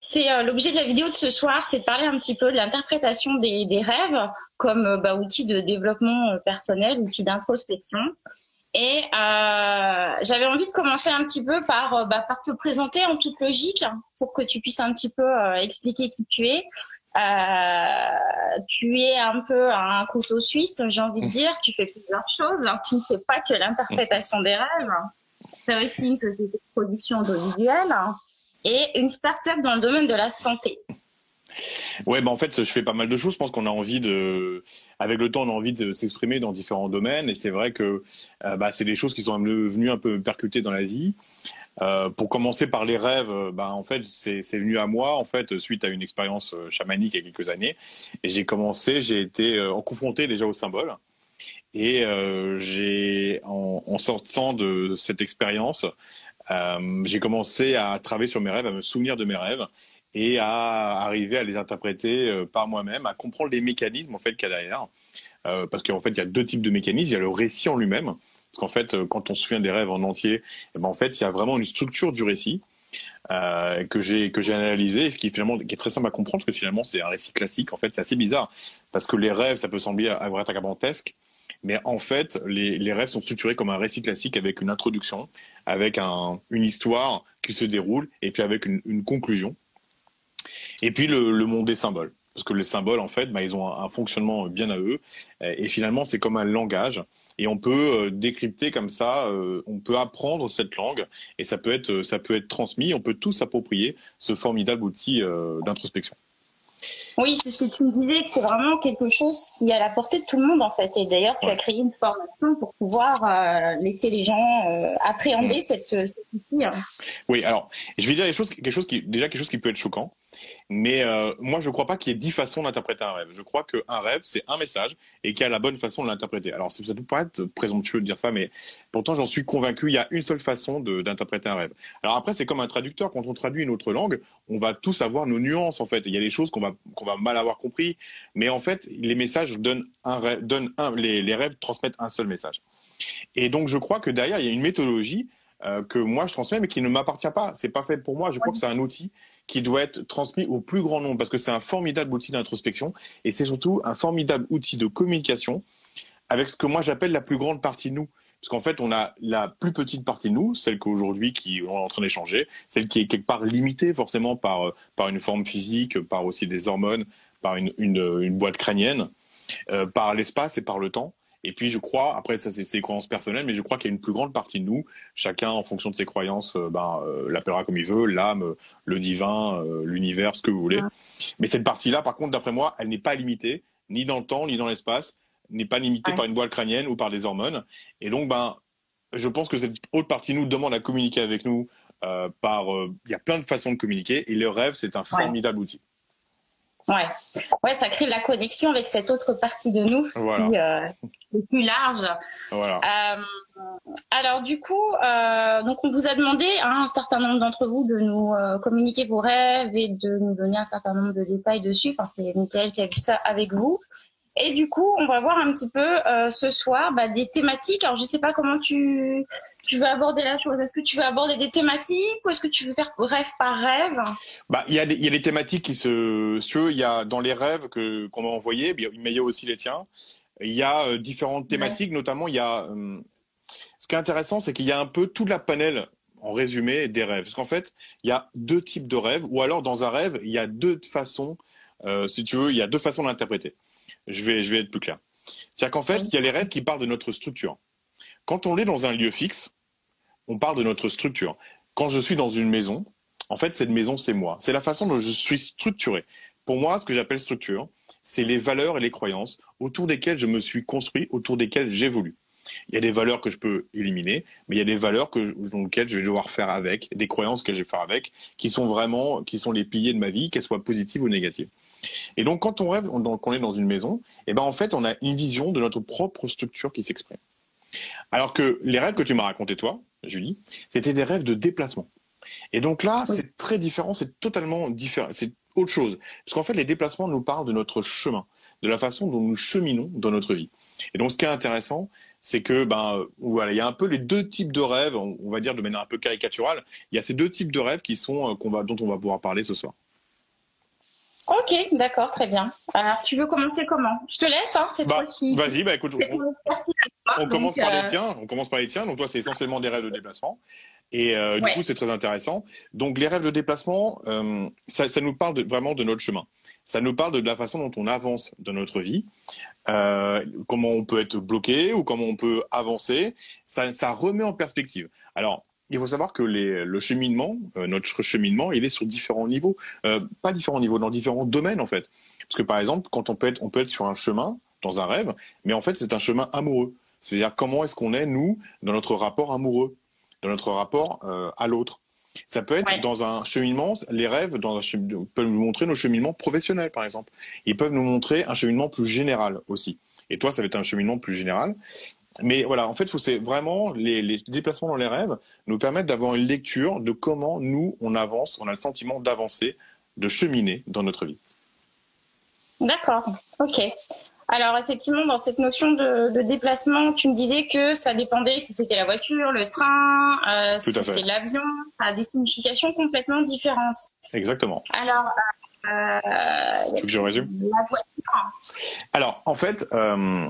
c'est euh, l'objet de la vidéo de ce soir, c'est de parler un petit peu de l'interprétation des, des, rêves comme euh, bah, outil de développement personnel, outil d'introspection. Et euh, j'avais envie de commencer un petit peu par, bah, par te présenter en toute logique pour que tu puisses un petit peu expliquer qui tu es. tu es un peu un couteau suisse, j'ai envie de dire. Tu fais plusieurs choses. Tu ne fais pas que l'interprétation des rêves. Tu as aussi une société de production audiovisuelle et une start-up dans le domaine de la santé. Ouais, bah en fait, je fais pas mal de choses. Je pense qu'on a envie de, avec le temps, on a envie de s'exprimer dans différents domaines. Et c'est vrai que euh, bah, c'est des choses qui sont venues un peu percuter dans la vie. Euh, pour commencer par les rêves, bah, en fait, c'est venu à moi en fait suite à une expérience euh, chamanique il y a quelques années. Et j'ai commencé, j'ai été euh, confronté déjà au symbole. Et euh, j'ai, en, en, sortant de cette expérience, euh, j'ai commencé à travailler sur mes rêves, à me souvenir de mes rêves et à arriver à les interpréter euh, par moi-même, à comprendre les mécanismes en fait qu'il y a derrière. Euh, parce qu'en fait, il y a deux types de mécanismes. Il y a le récit en lui-même, parce qu'en fait, quand on se souvient des rêves en entier, eh ben, en fait, il y a vraiment une structure du récit que j'ai que j'ai analysé, et qui finalement est très simple à comprendre, parce que finalement, c'est un récit classique. En fait, c'est assez bizarre, parce que les rêves, ça peut sembler gigantesque, mais en fait, les, rêves sont structurés comme un récit classique avec une introduction, avec un, une histoire qui se déroule, et puis avec une, conclusion. Et puis le, monde des symboles. Parce que les symboles, en fait, bah, ils ont un, un, fonctionnement bien à eux. Et finalement, c'est comme un langage. Et on peut euh, décrypter comme ça, euh, on peut apprendre cette langue, et ça peut être, ça peut être transmis, on peut tous s'approprier ce formidable outil euh, d'introspection. Oui, c'est ce que tu me disais, que c'est vraiment quelque chose qui est à la portée de tout le monde en fait. Et d'ailleurs, tu ouais. as créé une formation pour pouvoir euh, laisser les gens euh, appréhender mmh. cette, cette outil. Hein. Oui, alors je vais dire quelque chose, quelque chose qui déjà quelque chose qui peut être choquant. Mais euh, moi, je ne crois pas qu'il y ait dix façons d'interpréter un rêve. Je crois qu'un rêve, c'est un message et qu'il y a la bonne façon de l'interpréter. Alors, ça peut paraître présomptueux de dire ça, mais pourtant, j'en suis convaincu, il y a une seule façon d'interpréter un rêve. Alors après, c'est comme un traducteur. Quand on traduit une autre langue, on va tous avoir nos nuances, en fait. Il y a des choses qu'on va, mal avoir compris. Mais en fait, les messages donnent un donnent un, les, les rêves transmettent un seul message. Et donc, je crois que derrière, il y a une méthodologie euh, que moi je transmets, mais qui ne m'appartient pas. C'est pas fait pour moi. Je crois que c'est un outil qui doit être transmis au plus grand nombre parce que c'est un formidable outil d'introspection et c'est surtout un formidable outil de communication avec ce que moi j'appelle la plus grande partie de nous. Parce qu'en fait, on a la plus petite partie de nous, celle qu'aujourd'hui qui on est en train d'échanger, celle qui est quelque part limitée forcément par, euh, par une forme physique, par aussi des hormones, par une, une, une boîte crânienne, euh, par l'espace et par le temps. Et puis je crois, après ça c'est ses croyances personnelles, mais je crois qu'il y a une plus grande partie de nous, chacun en fonction de ses croyances, euh, ben, euh, l'appellera comme il veut, l'âme, le divin, euh, l'univers, ce que vous voulez. Mais cette partie-là, par contre, d'après moi, elle n'est pas limitée, ni dans le temps, ni dans l'espace, n'est pas limitée ouais. par une boîte crânienne ou par des hormones. Et donc, ben, je pense que cette autre partie de nous demande à communiquer avec nous euh, par. Il y a plein de façons de communiquer, et le rêve, c'est un formidable ouais. outil. Ouais. ouais, ça crée la connexion avec cette autre partie de nous voilà. qui euh, est plus large. Voilà. Euh, alors du coup, euh, donc on vous a demandé hein, un certain nombre d'entre vous de nous communiquer vos rêves et de nous donner un certain nombre de détails dessus. Enfin, c'est Michael qui a vu ça avec vous. Et du coup, on va voir un petit peu euh, ce soir bah, des thématiques. Alors je sais pas comment tu tu veux aborder la chose Est-ce que tu veux aborder des thématiques ou est-ce que tu veux faire rêve par rêve? Bah, il y a des, il y a des thématiques qui se, il y a dans les rêves que qu'on m'a envoyés, mais il y a aussi les tiens. Il y a euh, différentes thématiques, ouais. notamment il y a. Euh, ce qui est intéressant, c'est qu'il y a un peu toute la panel en résumé des rêves, parce qu'en fait, il y a deux types de rêves, ou alors dans un rêve, il y a deux façons, si tu veux, il y a deux façons d'interpréter. Je vais, je vais être plus clair. C'est-à-dire qu'en fait, il y a les rêves qui parlent de notre structure. Quand on est dans un lieu fixe, on parle de notre structure. Quand je suis dans une maison, en fait, cette maison, c'est moi. C'est la façon dont je suis structuré. Pour moi, ce que j'appelle structure, c'est les valeurs et les croyances autour desquelles je me suis construit, autour desquelles j'évolue. Il y a des valeurs que je peux éliminer, mais il y a des valeurs que, dans lesquelles je vais devoir faire avec, des croyances que je vais faire avec, qui sont vraiment, qui sont les piliers de ma vie, qu'elles soient positives ou négatives. Et donc, quand on rêve, quand on est dans une maison, eh ben, en fait, on a une vision de notre propre structure qui s'exprime. Alors que les rêves que tu m'as racontés, toi, Julie, c'était des rêves de déplacement. Et donc là, oui. c'est très différent, c'est totalement différent, c'est autre chose. Parce qu'en fait, les déplacements nous parlent de notre chemin, de la façon dont nous cheminons dans notre vie. Et donc, ce qui est intéressant, c'est que ben voilà, il y a un peu les deux types de rêves, on, va dire de manière un peu caricaturale. Il y a ces deux types de rêves qui sont euh, qu'on va, dont on va pouvoir parler ce soir. Ok, d'accord, très bien. Alors, tu veux commencer comment? Je te laisse, hein, c'est toi Bah, qui. Vas-y, bah écoute, on, toi, commence donc, par euh, les tiens. On commence par les tiens. Donc toi, c'est essentiellement des rêves de déplacement. Et euh, du coup, c'est très intéressant. Donc les rêves de déplacement, euh, ça, ça nous parle de- vraiment de notre chemin. Ça nous parle de la façon dont on avance dans notre vie, euh, comment on peut être bloqué ou comment on peut avancer. Ça, ça remet en perspective. Alors, il faut savoir que les, le cheminement, euh, notre cheminement, il est sur différents niveaux. Euh, pas différents niveaux, dans différents domaines en fait. Parce que par exemple, quand on peut être, on peut être sur un chemin, dans un rêve, mais en fait, c'est un chemin amoureux. C'est-à-dire comment est-ce qu'on est, nous, dans notre rapport amoureux, dans notre rapport euh, à l'autre? Ça peut être Ouais. dans un cheminement, les rêves dans un chemin- peuvent nous montrer nos cheminements professionnels, par exemple. Ils peuvent nous montrer un cheminement plus général aussi. Et toi, ça va être un cheminement plus général. Mais voilà, en fait, c'est vraiment les, les déplacements dans les rêves nous permettent d'avoir une lecture de comment nous, on avance, on a le sentiment d'avancer, de cheminer dans notre vie. D'accord, ok. Alors effectivement, dans cette notion de, de déplacement, tu me disais que ça dépendait si c'était la voiture, le train, euh, si c'est l'avion, ça a des significations complètement différentes. Exactement. Alors, euh, Tu veux que je résume? la voiture, Alors, en fait, euh,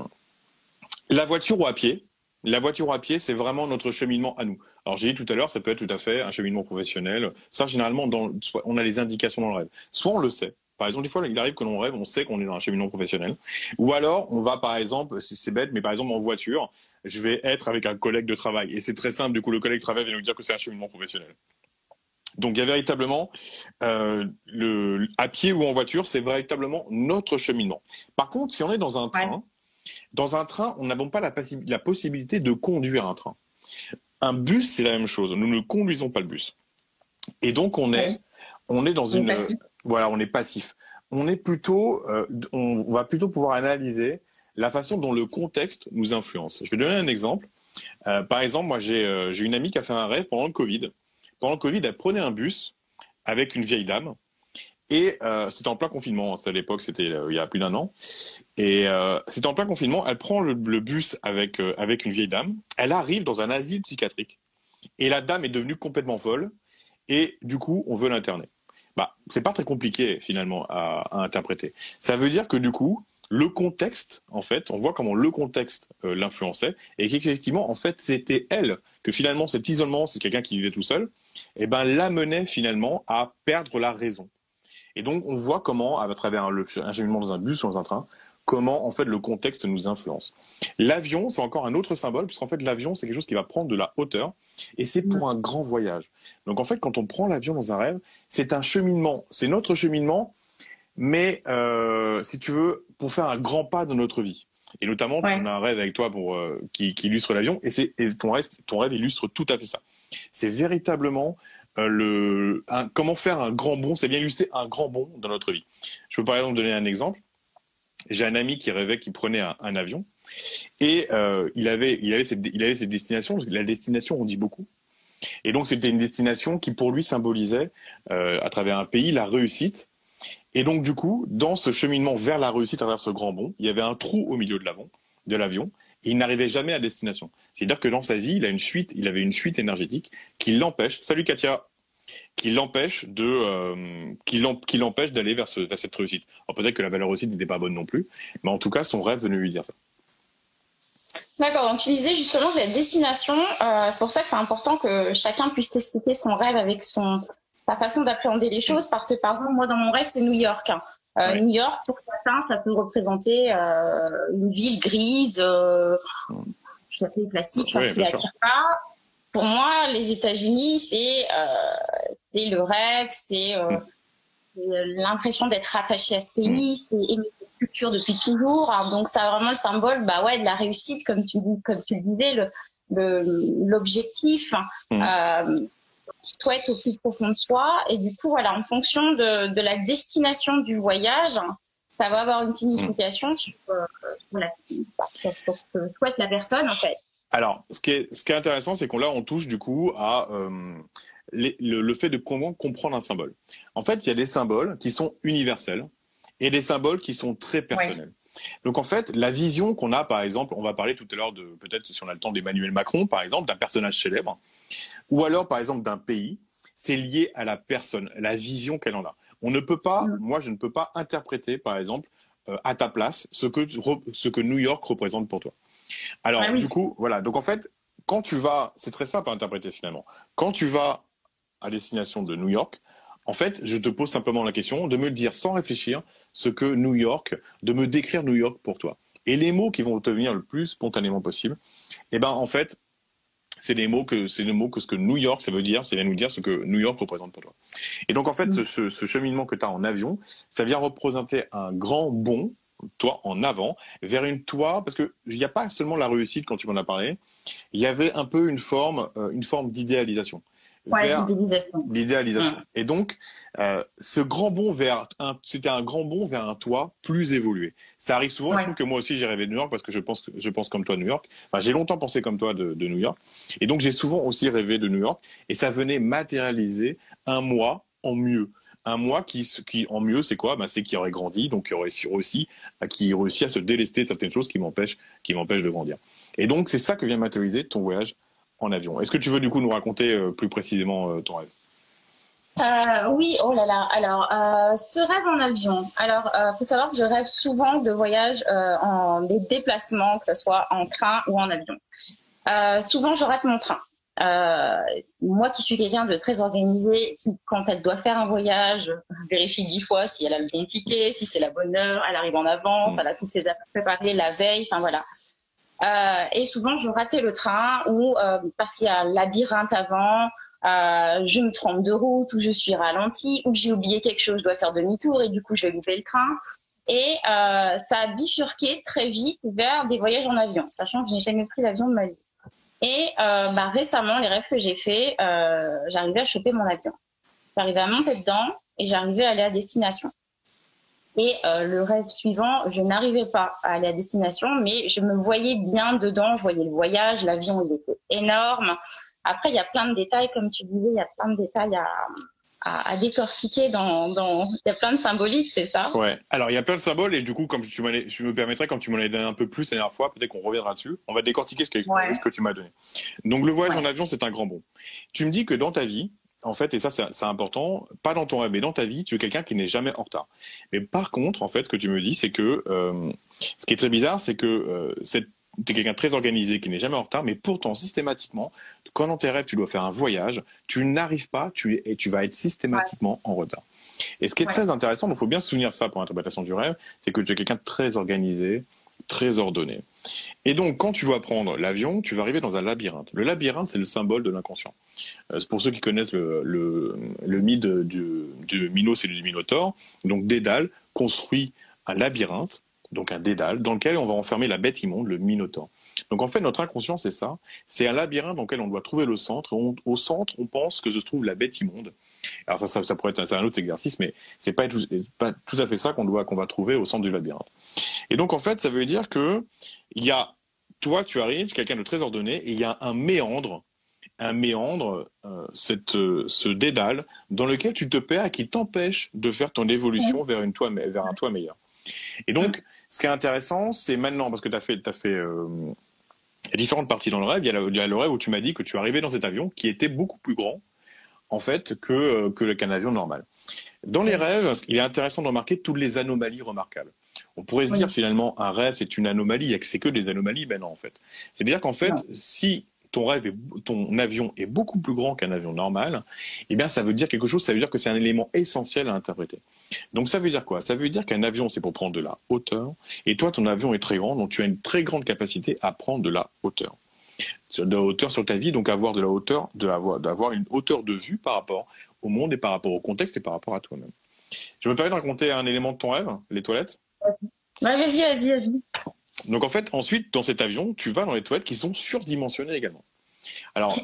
la voiture ou à pied, la voiture ou à pied, c'est vraiment notre cheminement à nous. Alors, j'ai dit tout à l'heure, ça peut être tout à fait un cheminement professionnel. Ça, généralement, dans, on a les indications dans le rêve. Soit on le sait. Par exemple, des fois, il arrive que l'on rêve, on sait qu'on est dans un cheminement professionnel. Ou alors, on va, par exemple, c'est c'est bête, mais par exemple, en voiture, je vais être avec un collègue de travail. Et c'est très simple, du coup, le collègue de travail va nous dire que c'est un cheminement professionnel. Donc, il y a véritablement, euh, le, à pied ou en voiture, c'est véritablement notre cheminement. Par contre, si on est dans un train, dans un train, on n'a pas la, possibilité de conduire un train. Un bus, c'est la même chose. Nous ne conduisons pas le bus. Et donc, on est, on est dans on une, passif. voilà, on est passif. On est plutôt, euh, on va plutôt pouvoir analyser la façon dont le contexte nous influence. Je vais donner un exemple. Euh, par exemple, moi, j'ai euh, j'ai une amie qui a fait un rêve pendant le Covid. Pendant le Covid, elle prenait un bus avec une vieille dame. Et euh, c'était en plein confinement. Ça, à l'époque, c'était euh, il y a plus d'un an. Et euh, c'était en plein confinement. Elle prend le, bus avec, avec une vieille dame. Elle arrive dans un asile psychiatrique. Et la dame est devenue complètement folle. Et du coup, on veut l'interner. Bah, c'est pas très compliqué finalement à, interpréter. Ça veut dire que du coup, le contexte, en fait, on voit comment le contexte l'influençait et qu'effectivement, en fait, c'était elle que finalement cet isolement, c'est quelqu'un qui vivait tout seul, et ben l'amenait finalement à perdre la raison. Et donc, on voit comment, à travers le- un cheminement dans un bus ou dans un train, comment en fait le contexte nous influence. L'avion, c'est encore un autre symbole, puisqu'en fait l'avion, c'est quelque chose qui va prendre de la hauteur, et c'est pour un grand voyage. Donc en fait, quand on prend l'avion dans un rêve, c'est un cheminement, c'est notre cheminement, mais euh, si tu veux, pour faire un grand pas dans notre vie. Et notamment, Ouais. on a un rêve avec toi pour, euh, qui, qui illustre l'avion, et, c'est, et ton, reste, ton rêve illustre tout à fait ça. C'est véritablement le, un- comment faire un grand bond, c'est bien illustrer un grand bond dans notre vie. Je peux par exemple donner un exemple. J'ai un ami qui rêvait qu'il prenait un, avion et euh, il avait, il avait cette, destination. La destination, on dit beaucoup. Et donc c'était une destination qui pour lui symbolisait euh, à travers un pays la réussite. Et donc du coup, dans ce cheminement vers la réussite à travers ce grand bond, il y avait un trou au milieu de l'avion, il n'arrivait jamais à destination. C'est-à-dire que dans sa vie, il a une fuite, il avait une fuite énergétique qui l'empêche. Salut Katia, qui l'empêche de, euh, qui l'em- qui l'empêche d'aller vers, ce- vers cette réussite. Alors peut-être que la valeur réussite n'était pas bonne non plus, mais en tout cas, son rêve venait lui dire ça. D'accord, donc tu disais justement que la destination, euh, c'est pour ça que c'est important que chacun puisse t'expliquer son rêve avec son sa façon d'appréhender les choses, parce que par exemple, moi dans mon rêve, c'est New York. Hein. Euh, Ouais. New York, pour certains, ça peut représenter euh, une ville grise, euh, tout à fait classique, bien sûr. n'attire pas. Pour moi, les États-Unis, c'est le rêve, c'est Mm. l'impression d'être attaché à ce pays, c'est aimer cette culture depuis toujours. Alors, donc, ça a vraiment le symbole, bah ouais, de la réussite, comme tu dis, comme tu le disais, le le- l'objectif. Mm. Souhaite au plus profond de soi et du coup voilà en fonction de, de la destination du voyage ça va avoir une signification sur, euh, sur, la, sur, sur ce que souhaite la personne en fait Alors, ce qui est, ce qui est intéressant, c'est qu'on là, on touche du coup à euh, les- le, le fait de comment comprendre un symbole. En fait, il y a des symboles qui sont universels et des symboles qui sont très personnels. Donc en fait, la vision qu'on a, par exemple, on va parler tout à l'heure de peut-être si on a le temps d'Emmanuel Macron, par exemple, d'un personnage célèbre, ou alors par exemple d'un pays, c'est lié à la personne, la vision qu'elle en a. On ne peut pas, mm. moi, je ne peux pas interpréter, par exemple, euh, à ta place, ce que, ce que New York représente pour toi. Alors, ah du coup, voilà. Donc, en fait, quand tu vas, c'est très simple à interpréter finalement. Quand tu vas à destination de New York, en fait, je te pose simplement la question de me dire sans réfléchir ce que New York, de me décrire New York pour toi. Et les mots qui vont te venir le plus spontanément possible, eh ben, en fait, c'est les mots que c'est le mot que ce que New York ça veut dire, c'est nous dire ce que New York représente pour toi. Et donc en fait, mm. ce, cheminement que tu as en avion, ça vient représenter un grand bond, toi en avant, vers une toi, parce que il n'y a pas seulement la réussite quand tu m'en as parlé, il y avait un peu une forme, euh, une forme d'idéalisation l'idéalisation. Mm. Et donc, euh, ce grand bond vers un, c'était un grand bond vers un toit plus évolué. Ça arrive souvent. Je trouve que moi aussi j'ai rêvé de New York parce que je pense, je pense comme toi de New York. Enfin, j'ai longtemps pensé comme toi de, New York. Et donc j'ai souvent aussi rêvé de New York. Et ça venait matérialiser un moi en mieux. Un moi qui, qui en mieux, c'est quoi? Bah, C'est qui aurait grandi, donc qui aurait réussi, qui réussit à se délester de certaines choses qui m'empêchent, qui m'empêchent de grandir. Et donc c'est ça que vient matérialiser ton voyage en avion. Est-ce que tu veux du coup nous raconter euh, plus précisément euh, ton rêve? Euh, oui, oh là là. Alors, ce rêve en avion. Alors, il faut savoir que je rêve souvent de voyages en des déplacements, que ce soit en train ou en avion. souvent, je rate mon train. moi qui suis quelqu'un de très organisé, qui, quand elle doit faire un voyage, vérifie dix fois si elle a le bon ticket, si c'est la bonne heure, elle arrive en avance, mm. elle a tous ses affaires la veille, enfin voilà. Euh, et souvent, je ratais le train ou euh, parce qu'il y a labyrinthe avant, euh, je me trompe de route ou je suis ralenti ou j'ai oublié quelque chose, je dois faire demi-tour et du coup, je vais louper le train. Et euh, ça a bifurqué très vite vers des voyages en avion, sachant que je n'ai jamais pris l'avion de ma vie. Et euh, bah, récemment, les rêves que j'ai faits, euh, j'arrivais à choper mon avion. J'arrivais à monter dedans et j'arrivais à aller à destination. Et euh, le rêve suivant, je n'arrivais pas à aller à destination, mais je me voyais bien dedans. Je voyais le voyage, l'avion, il était énorme. Après, il y a plein de détails, comme tu disais, il y a plein de détails à, à, à décortiquer dans, dans, il y a plein de symboliques, c'est ça? Ouais. Alors, il y a plein de symboles et du coup, comme tu me permettrais, comme tu m'en as donné un peu plus la dernière fois, peut-être qu'on reviendra dessus. On va décortiquer ce que, ce que tu m'as donné. Donc, le voyage en avion, c'est un grand bon. Tu me dis que dans ta vie, en fait, et ça c'est important, pas dans ton rêve, mais dans ta vie, tu es quelqu'un qui n'est jamais en retard. Mais par contre, en fait, ce que tu me dis, c'est que euh, ce qui est très bizarre, c'est que euh, tu es quelqu'un de très organisé qui n'est jamais en retard, mais pourtant systématiquement, quand dans tes rêves tu dois faire un voyage, tu n'arrives pas, tu, et tu vas être systématiquement en retard. Et ce qui est très intéressant, il faut bien se souvenir ça pour l'interprétation du rêve, c'est que tu es quelqu'un de très organisé, très ordonné. Et donc, quand tu vas prendre l'avion, tu vas arriver dans un labyrinthe. Le labyrinthe, c'est le symbole de l'inconscient. Euh, pour ceux qui connaissent le, le, mythe du, du Minos et du Minotaure. Donc, Dédale construit un labyrinthe, donc un dédale, dans lequel on va enfermer la bête immonde, le Minotaure. Donc en fait, notre inconscient, c'est ça. C'est un labyrinthe dans lequel on doit trouver le centre. au centre, on pense que se trouve la bête immonde. Alors ça, ça, pourrait être un, autre exercice, mais c'est pas, pas tout à fait ça qu'on doit qu'on va trouver au centre du labyrinthe. Et donc en fait, ça veut dire que il y a toi, tu arrives, quelqu'un de très ordonné, et il y a un méandre, un méandre, euh, cette, euh, ce dédale dans lequel tu te perds et qui t'empêche de faire ton évolution vers, une toi, vers un toi meilleur. Et donc, ce qui est intéressant, c'est maintenant, parce que tu as fait, as fait euh, différentes parties dans le rêve, il y, a le, il y a le rêve où tu m'as dit que tu arrivais dans cet avion qui était beaucoup plus grand, en fait, que, que qu'un avion normal. Dans les rêves, il est intéressant de remarquer toutes les anomalies remarquables. On pourrait se dire finalement un rêve c'est une anomalie, c'est que des anomalies, ben non en fait. C'est-à-dire qu'en fait, si ton rêve, ton avion est beaucoup plus grand qu'un avion normal, eh bien ça veut dire quelque chose, ça veut dire que c'est un élément essentiel à interpréter. Donc ça veut dire quoi? Ça veut dire qu'un avion c'est pour prendre de la hauteur, et toi ton avion est très grand, donc tu as une très grande capacité à prendre de la hauteur. De la hauteur sur ta vie, donc avoir de la hauteur, d'avoir une hauteur de vue par rapport au monde et par rapport au contexte et par rapport à toi-même. Je me permets de raconter un élément de ton rêve, les toilettes? Vas-y, vas-y, vas-y. Donc en fait, ensuite, dans cet avion, tu vas dans les toilettes qui sont surdimensionnées également. Alors,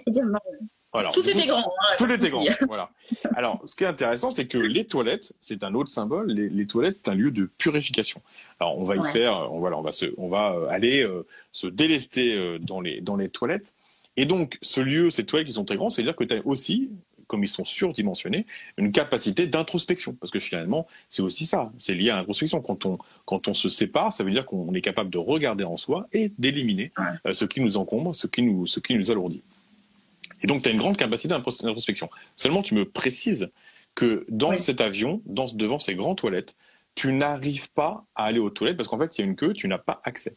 tout était grand. Hein, tout était grand. voilà. Alors, ce qui est intéressant, c'est que les toilettes, c'est un autre symbole. Les, toilettes, c'est un lieu de purification. Alors, on va y faire, on, voilà, on va se, on va euh, aller euh, se délester euh, dans les dans les toilettes. Et donc, ce lieu, ces toilettes qui sont très grands, c'est-à-dire que tu as aussi comme ils sont surdimensionnés, une capacité d'introspection. Parce que finalement, c'est aussi ça, c'est lié à l'introspection. Quand on, quand on se sépare, ça veut dire qu'on est capable de regarder en soi et d'éliminer euh, ce qui nous encombre, ce qui nous, ce qui nous alourdit. Et donc, tu as une grande capacité d'introspection. Seulement, tu me précises que dans cet avion, dans, devant ces grandes toilettes, tu n'arrives pas à aller aux toilettes parce qu'en fait, il y a une queue, tu n'as pas accès.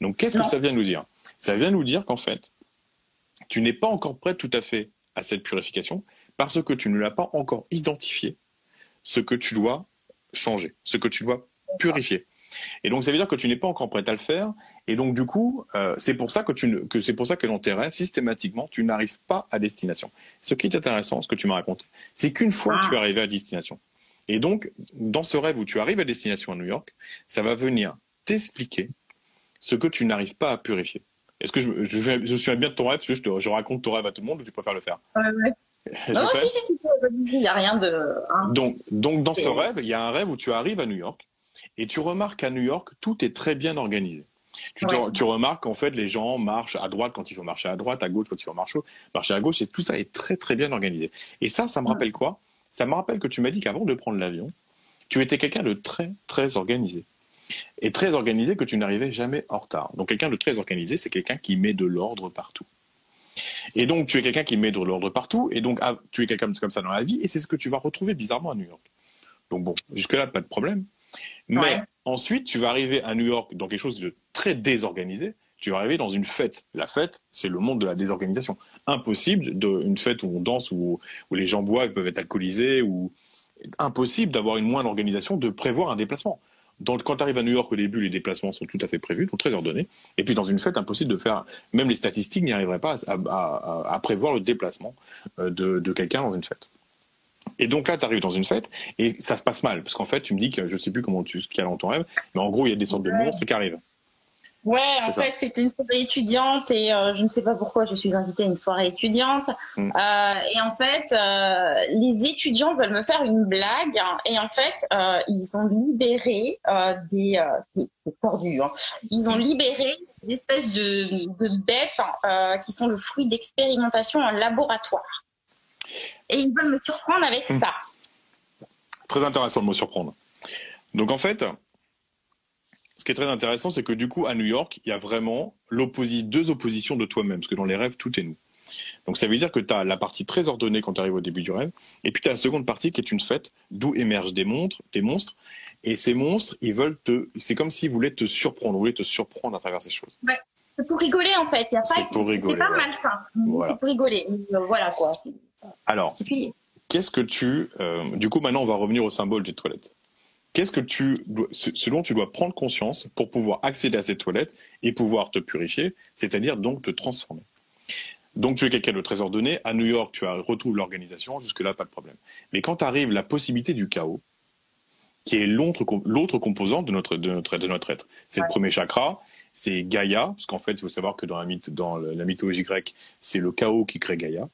Donc, qu'est-ce que ça vient nous dire? Ça vient nous dire qu'en fait, tu n'es pas encore prêt tout à fait à cette purification parce que tu ne l'as pas encore identifié ce que tu dois changer, ce que tu dois purifier. Et donc, ça veut dire que tu n'es pas encore prêt à le faire. Et donc, du coup, euh, c'est pour ça que, tu que c'est pour ça que dans tes rêves, systématiquement, tu n'arrives pas à destination. Ce qui est intéressant, ce que tu m'as raconté, c'est qu'une fois que tu es arrivé à destination, et donc, dans ce rêve où tu arrives à destination à New York, ça va venir t'expliquer ce que tu n'arrives pas à purifier. Est-ce que je, je, je, suis bien de ton rêve? Je, je, raconte ton rêve à tout le monde ou tu préfères le faire? Ouais, ouais. Non, si, si, tu peux. Il n'y a rien de. Hein. Donc, donc, dans ce rêve, il y a un rêve où tu arrives à New York et tu remarques qu'à New York, tout est très bien organisé. Tu, tu remarques qu'en fait, les gens marchent à droite quand il faut marcher à droite, à gauche quand il faut marcher, marcher à gauche, et tout ça est très très bien organisé. Et ça, ça me rappelle quoi? Ça me rappelle que tu m'as dit qu'avant de prendre l'avion, tu étais quelqu'un de très très organisé. Et très organisé que tu n'arrivais jamais en retard. Donc quelqu'un de très organisé, c'est quelqu'un qui met de l'ordre partout. Et donc tu es quelqu'un qui met de l'ordre partout, et donc ah, tu es quelqu'un comme ça dans la vie, et c'est ce que tu vas retrouver bizarrement à New York. Donc bon, jusque-là, pas de problème. Mais ensuite, tu vas arriver à New York dans quelque chose de très désorganisé. Tu vas arriver dans une fête. La fête, c'est le monde de la désorganisation. Impossible, de, une fête où on danse, où, où les gens boivent, peuvent être alcoolisés, ou impossible d'avoir une moindre organisation, de prévoir un déplacement. Donc, quand tu arrives à New York au début, les déplacements sont tout à fait prévus, donc très ordonnés. Et puis dans une fête, impossible de faire, même les statistiques n'y arriveraient pas à, prévoir le déplacement euh, de quelqu'un dans une fête. Et donc là, tu arrives dans une fête et ça se passe mal. Parce qu'en fait, tu me dis que je sais plus comment tu ce qu'il y a dans ton rêve, mais en gros, il y a des sortes de monstres qui arrivent. Ouais, en fait, c'était une soirée étudiante et euh, je ne sais pas pourquoi je suis invitée à une soirée étudiante. Mm. Euh, et en fait, euh, les étudiants veulent me faire une blague hein, et en fait, ils ont libéré des... c'est tordu, hein. Ils ont libéré des espèces de, de bêtes qui sont le fruit d'expérimentation en laboratoire. Et ils veulent me surprendre avec ça. Très intéressant le mot surprendre. Donc en fait, ce qui est très intéressant, c'est que du coup, à New York, il y a vraiment deux oppositions de toi-même, parce que dans les rêves, tout est nous. Donc ça veut dire que tu as la partie très ordonnée quand tu arrives au début du rêve, et puis tu as la seconde partie qui est une fête, d'où émergent des monstres, des monstres, et ces monstres, ils veulent te, c'est comme s'ils voulaient te surprendre, voulaient te surprendre à travers ces choses. Ouais. C'est pour rigoler en fait, il y a pas, c'est pas malsain, c'est pour rigoler, voilà quoi. Alors, qu'est-ce que tu... Euh, du coup, maintenant, on va revenir au symbole des toilettes. Qu'est-ce que tu, ce dont tu dois prendre conscience pour pouvoir accéder à ces toilettes et pouvoir te purifier, c'est-à-dire donc te transformer? Donc tu es quelqu'un de très ordonné. À New York, tu retrouves l'organisation. Jusque-là, pas de problème. Mais quand arrive la possibilité du chaos, qui est l'autre composante de notre, de notre, de notre être, c'est le premier chakra, c'est Gaïa, parce qu'en fait, il faut savoir que dans la, dans la mythologie grecque, c'est le chaos qui crée Gaïa.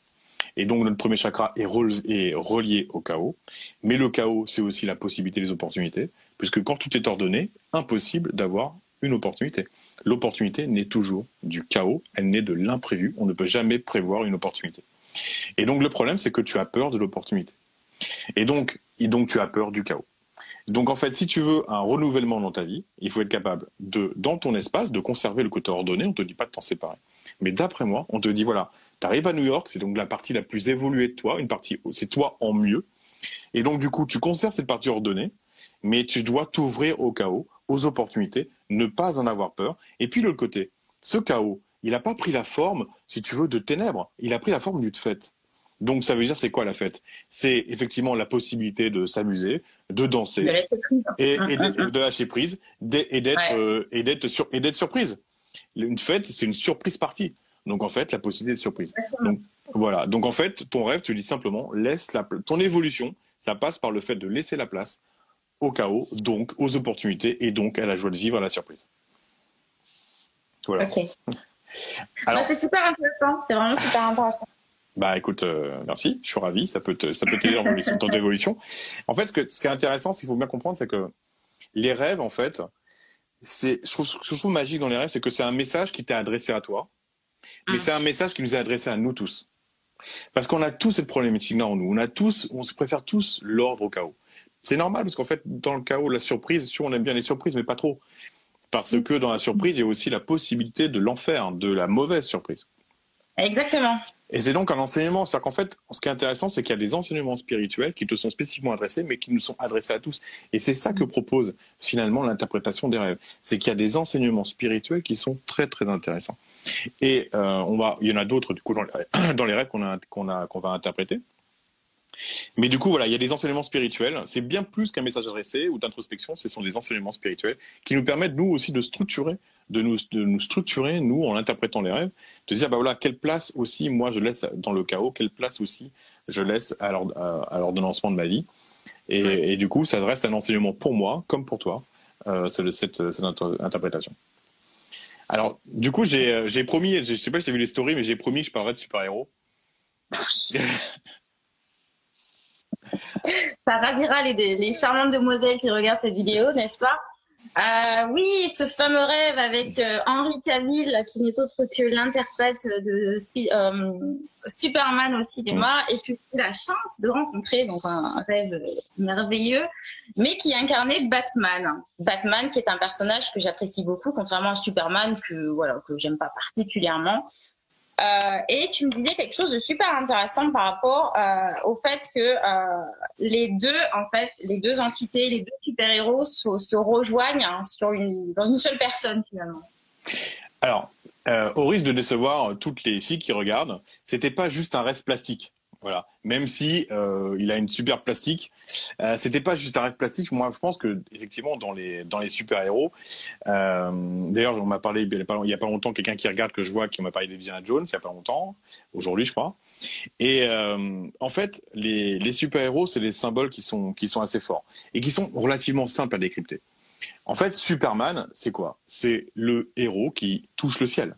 Et donc notre premier chakra est, relié au chaos. Mais le chaos, c'est aussi la possibilité des opportunités, puisque quand tout est ordonné, impossible d'avoir une opportunité. L'opportunité naît toujours du chaos, elle naît de l'imprévu. On ne peut jamais prévoir une opportunité. Et donc le problème, c'est que tu as peur de l'opportunité. Et donc, tu as peur du chaos. Donc en fait, si tu veux un renouvellement dans ta vie, il faut être capable de, dans ton espace, de conserver le côté ordonné. On ne te dit pas de t'en séparer. Mais d'après moi, on te dit voilà, tu arrives à New York, c'est donc la partie la plus évoluée de toi, une partie, c'est toi en mieux. Et donc, du coup, tu conserves cette partie ordonnée, mais tu dois t'ouvrir au chaos, aux opportunités, ne pas en avoir peur. Et puis, le côté, ce chaos, il n'a pas pris la forme, si tu veux, de ténèbres, il a pris la forme d'une fête. Donc, ça veut dire, c'est quoi la fête? C'est effectivement la possibilité de s'amuser, de danser, et, de, lâcher prise, et d'être euh, et d'être surprise. Une fête, c'est une surprise partie. Donc en fait, la possibilité de surprise. Donc voilà. Donc en fait, ton rêve, tu dis simplement, laisse la ton évolution, ça passe par le fait de laisser la place au chaos, donc aux opportunités et donc à la joie de vivre, à la surprise. Voilà. Ok. Bah, c'est super intéressant. C'est vraiment super intéressant. Bah écoute, euh, merci, je suis ravi, ça peut ça peut t'aider dans ton évolution. En fait, ce, que, ce qui est intéressant, ce qu'il faut bien comprendre, c'est que les rêves, en fait, c'est, je trouve, ce que je trouve magique dans les rêves, c'est que c'est un message qui t'est adressé à toi, mais mm. c'est un message qui nous est adressé à nous tous. Parce qu'on a tous cette problématique-là en nous. On a tous, on se préfère tous l'ordre au chaos. C'est normal parce qu'en fait, dans le chaos, la surprise, sûr, on aime bien les surprises, mais pas trop. Parce que dans la surprise, il y a aussi la possibilité de l'enfer, de la mauvaise surprise. Exactement. Et c'est donc un enseignement. C'est-à-dire qu'en fait, ce qui est intéressant, c'est qu'il y a des enseignements spirituels qui te sont spécifiquement adressés, mais qui nous sont adressés à tous. Et c'est ça que propose finalement l'interprétation des rêves. C'est qu'il y a des enseignements spirituels qui sont très très intéressants. Et euh, on va, il y en a d'autres du coup dans les, dans les rêves qu'on a, qu'on a, qu'on va interpréter. Mais du coup, voilà, il y a des enseignements spirituels. C'est bien plus qu'un message adressé ou d'introspection. Ce sont des enseignements spirituels qui nous permettent, nous aussi, de structurer, de nous, de nous structurer, nous, en interprétant les rêves, de dire, bah voilà, quelle place aussi, moi, je laisse dans le chaos, quelle place aussi je laisse à l'ordonnancement de ma vie. Et, du coup, ça reste un enseignement pour moi, comme pour toi, euh, cette, cette, interprétation. Alors, du coup, j'ai promis, je sais pas si tu as vu les stories, mais j'ai promis que je parlerais de super-héros. Ça ravira les, les charmantes demoiselles qui regardent cette vidéo, n'est-ce pas? Euh, oui, ce fameux rêve avec euh, Henri Cavill, qui n'est autre que l'interprète de euh, Superman au cinéma, et que j'ai eu la chance de rencontrer dans un rêve merveilleux, mais qui incarnait Batman. Batman, qui est un personnage que j'apprécie beaucoup, contrairement à Superman, que voilà que j'aime pas particulièrement. Euh, et tu me disais quelque chose de super intéressant par rapport euh, au fait que euh, les deux, en fait, les deux entités, les deux super-héros se, rejoignent hein, dans une seule personne finalement. Alors, au risque de décevoir toutes les filles qui regardent, c'était pas juste un rêve plastique. Voilà. Même si euh, il a une super plastique, euh, c'était pas juste un rêve plastique. Moi, je pense que effectivement dans les dans les super héros. Euh, D'ailleurs, on m'a parlé il y a pas, longtemps quelqu'un qui regarde que je vois qui m'a parlé d'Indiana Jones il y a pas longtemps. Aujourd'hui, je crois. Et euh, en fait, les, les super héros, c'est des symboles qui sont qui sont assez forts et qui sont relativement simples à décrypter. En fait, Superman, c'est quoi? C'est le héros qui touche le ciel.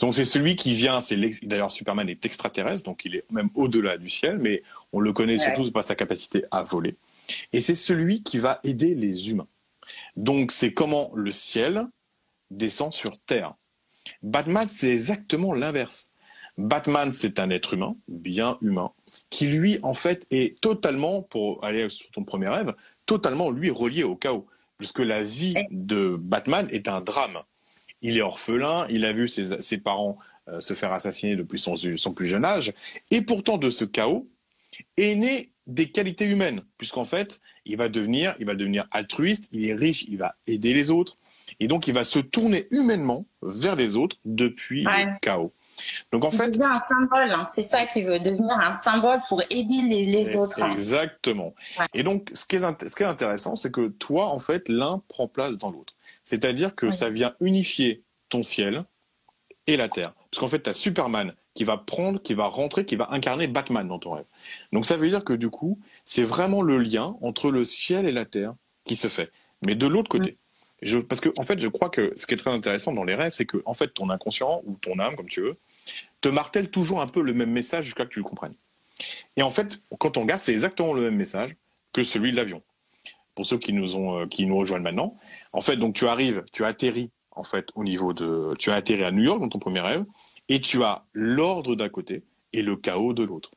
Donc c'est celui qui vient, c'est d'ailleurs Superman est extraterrestre, donc il est même au-delà du ciel, mais on le connaît surtout par sa capacité à voler. Et c'est celui qui va aider les humains. Donc c'est comment le ciel descend sur Terre. Batman, c'est exactement l'inverse. Batman, c'est un être humain, bien humain, qui lui, en fait, est totalement, pour aller sur ton premier rêve, totalement, lui, relié au chaos. Puisque la vie de Batman est un drame il est orphelin, il a vu ses, parents euh, se faire assassiner depuis son, plus jeune âge, et pourtant de ce chaos est né des qualités humaines, puisqu'en fait, il va devenir, il va devenir altruiste, il est riche, il va aider les autres, et donc il va se tourner humainement vers les autres depuis le chaos. Donc en il fait, devient un symbole. Hein. C'est ça qui veut devenir un symbole pour aider les, autres. Hein. Exactement. Et donc ce qui est, ce qui est intéressant, c'est que toi, en fait, l'un prend place dans l'autre. C'est-à-dire que ça vient unifier ton ciel et la terre. Parce qu'en fait, tu as Superman qui va prendre, qui va rentrer, qui va incarner Batman dans ton rêve. Donc ça veut dire que du coup, c'est vraiment le lien entre le ciel et la terre qui se fait. Mais de l'autre côté. parce que en fait, je crois que ce qui est très intéressant dans les rêves, c'est que en fait, ton inconscient ou ton âme, comme tu veux, te martèle toujours un peu le même message jusqu'à ce que tu le comprennes. Et en fait, quand on regarde, c'est exactement le même message que celui de l'avion. Pour ceux qui nous ont, euh, qui nous rejoignent maintenant, en fait, donc tu arrives, tu atterris en fait au niveau de, tu as atterri à New York dans ton premier rêve, et tu as l'ordre d'un côté et le chaos de l'autre.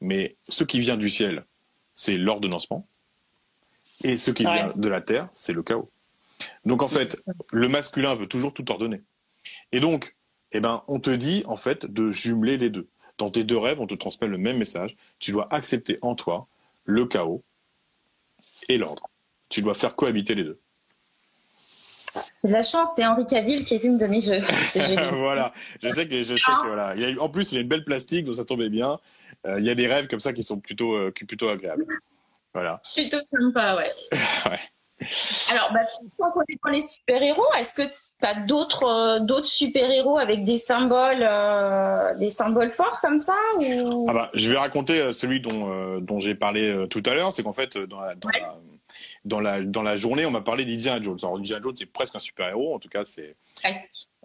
Mais ce qui vient du ciel, c'est l'ordonnancement, et ce qui vient de la terre, c'est le chaos. Donc en fait, le masculin veut toujours tout ordonner. Et donc, eh ben, on te dit en fait de jumeler les deux. Dans tes deux rêves, on te transmet le même message. Tu dois accepter en toi le chaos et l'ordre. Tu dois faire cohabiter les deux. De la chance, c'est Henri Cavill qui est venu me donner jeu. voilà, je sais que je sais que voilà. Il a, en plus, il a une belle plastique, donc ça tombait bien. Euh, il y a des rêves comme ça qui sont plutôt, euh, plutôt agréables. Voilà. Plutôt sympa, ouais. ouais. Alors, bah, est dans les super-héros, est-ce que tu as d'autres euh, d'autres super-héros avec des symboles des symboles forts comme ça ou... ah bah, je vais raconter celui dont, dont j'ai parlé tout à l'heure, c'est qu'en fait dans, la, dans la dans la, dans la journée, on m'a parlé d'Indiana Jones. Alors, Indiana Jones, c'est presque un super-héros, en tout cas, c'est.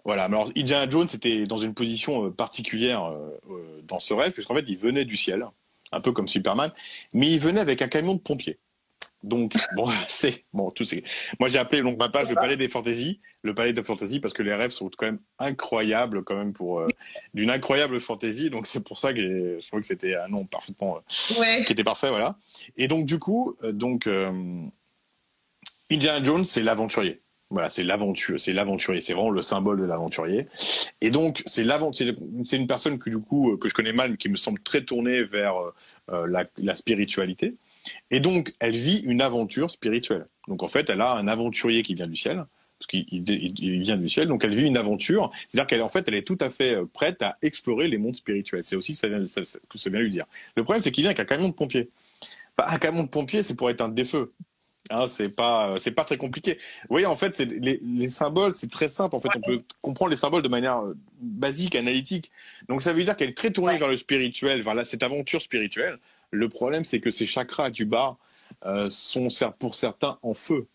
Voilà, mais alors Indiana Jones était dans une position euh, particulière euh, euh, dans ce rêve, puisqu'en fait, il venait du ciel, un peu comme Superman, mais il venait avec un camion de pompiers. Donc, bon, c'est. Bon, tout c'est. Moi, j'ai appelé donc, ma page le palais des fantaisies, le palais de fantasy, parce que les rêves sont quand même incroyables, quand même, pour. d'une incroyable fantaisie. Donc, c'est pour ça que je trouvais que c'était un nom parfaitement. qui était parfait, voilà. Et donc, du coup, donc. Indiana Jones, c'est l'aventurier. Voilà, c'est l'aventure, c'est l'aventurier, c'est vraiment le symbole de l'aventurier. Et donc, c'est c'est une personne que du coup euh, que je connais mal, mais qui me semble très tournée vers euh, la, la, spiritualité. Et donc, elle vit une aventure spirituelle. Donc, en fait, elle a un aventurier qui vient du ciel, parce qu'il il vient du ciel. Donc, elle vit une aventure. C'est-à-dire qu'elle, en fait, elle est tout à fait prête à explorer les mondes spirituels. C'est aussi ça vient, ça, que ça vient lui dire. Le problème, c'est qu'il vient avec un camion de pompiers. Bah, un camion de pompiers, c'est pour éteindre des feux. Hein, c'est pas c'est pas très compliqué. Vous voyez, en fait, les, les, symboles, c'est très simple. En fait, on peut comprendre les symboles de manière euh, basique, analytique. Donc, ça veut dire qu'elle est très tournée vers le spirituel, vers cette aventure spirituelle. Le problème, c'est que ces chakras du bas euh, sont pour certains en feu,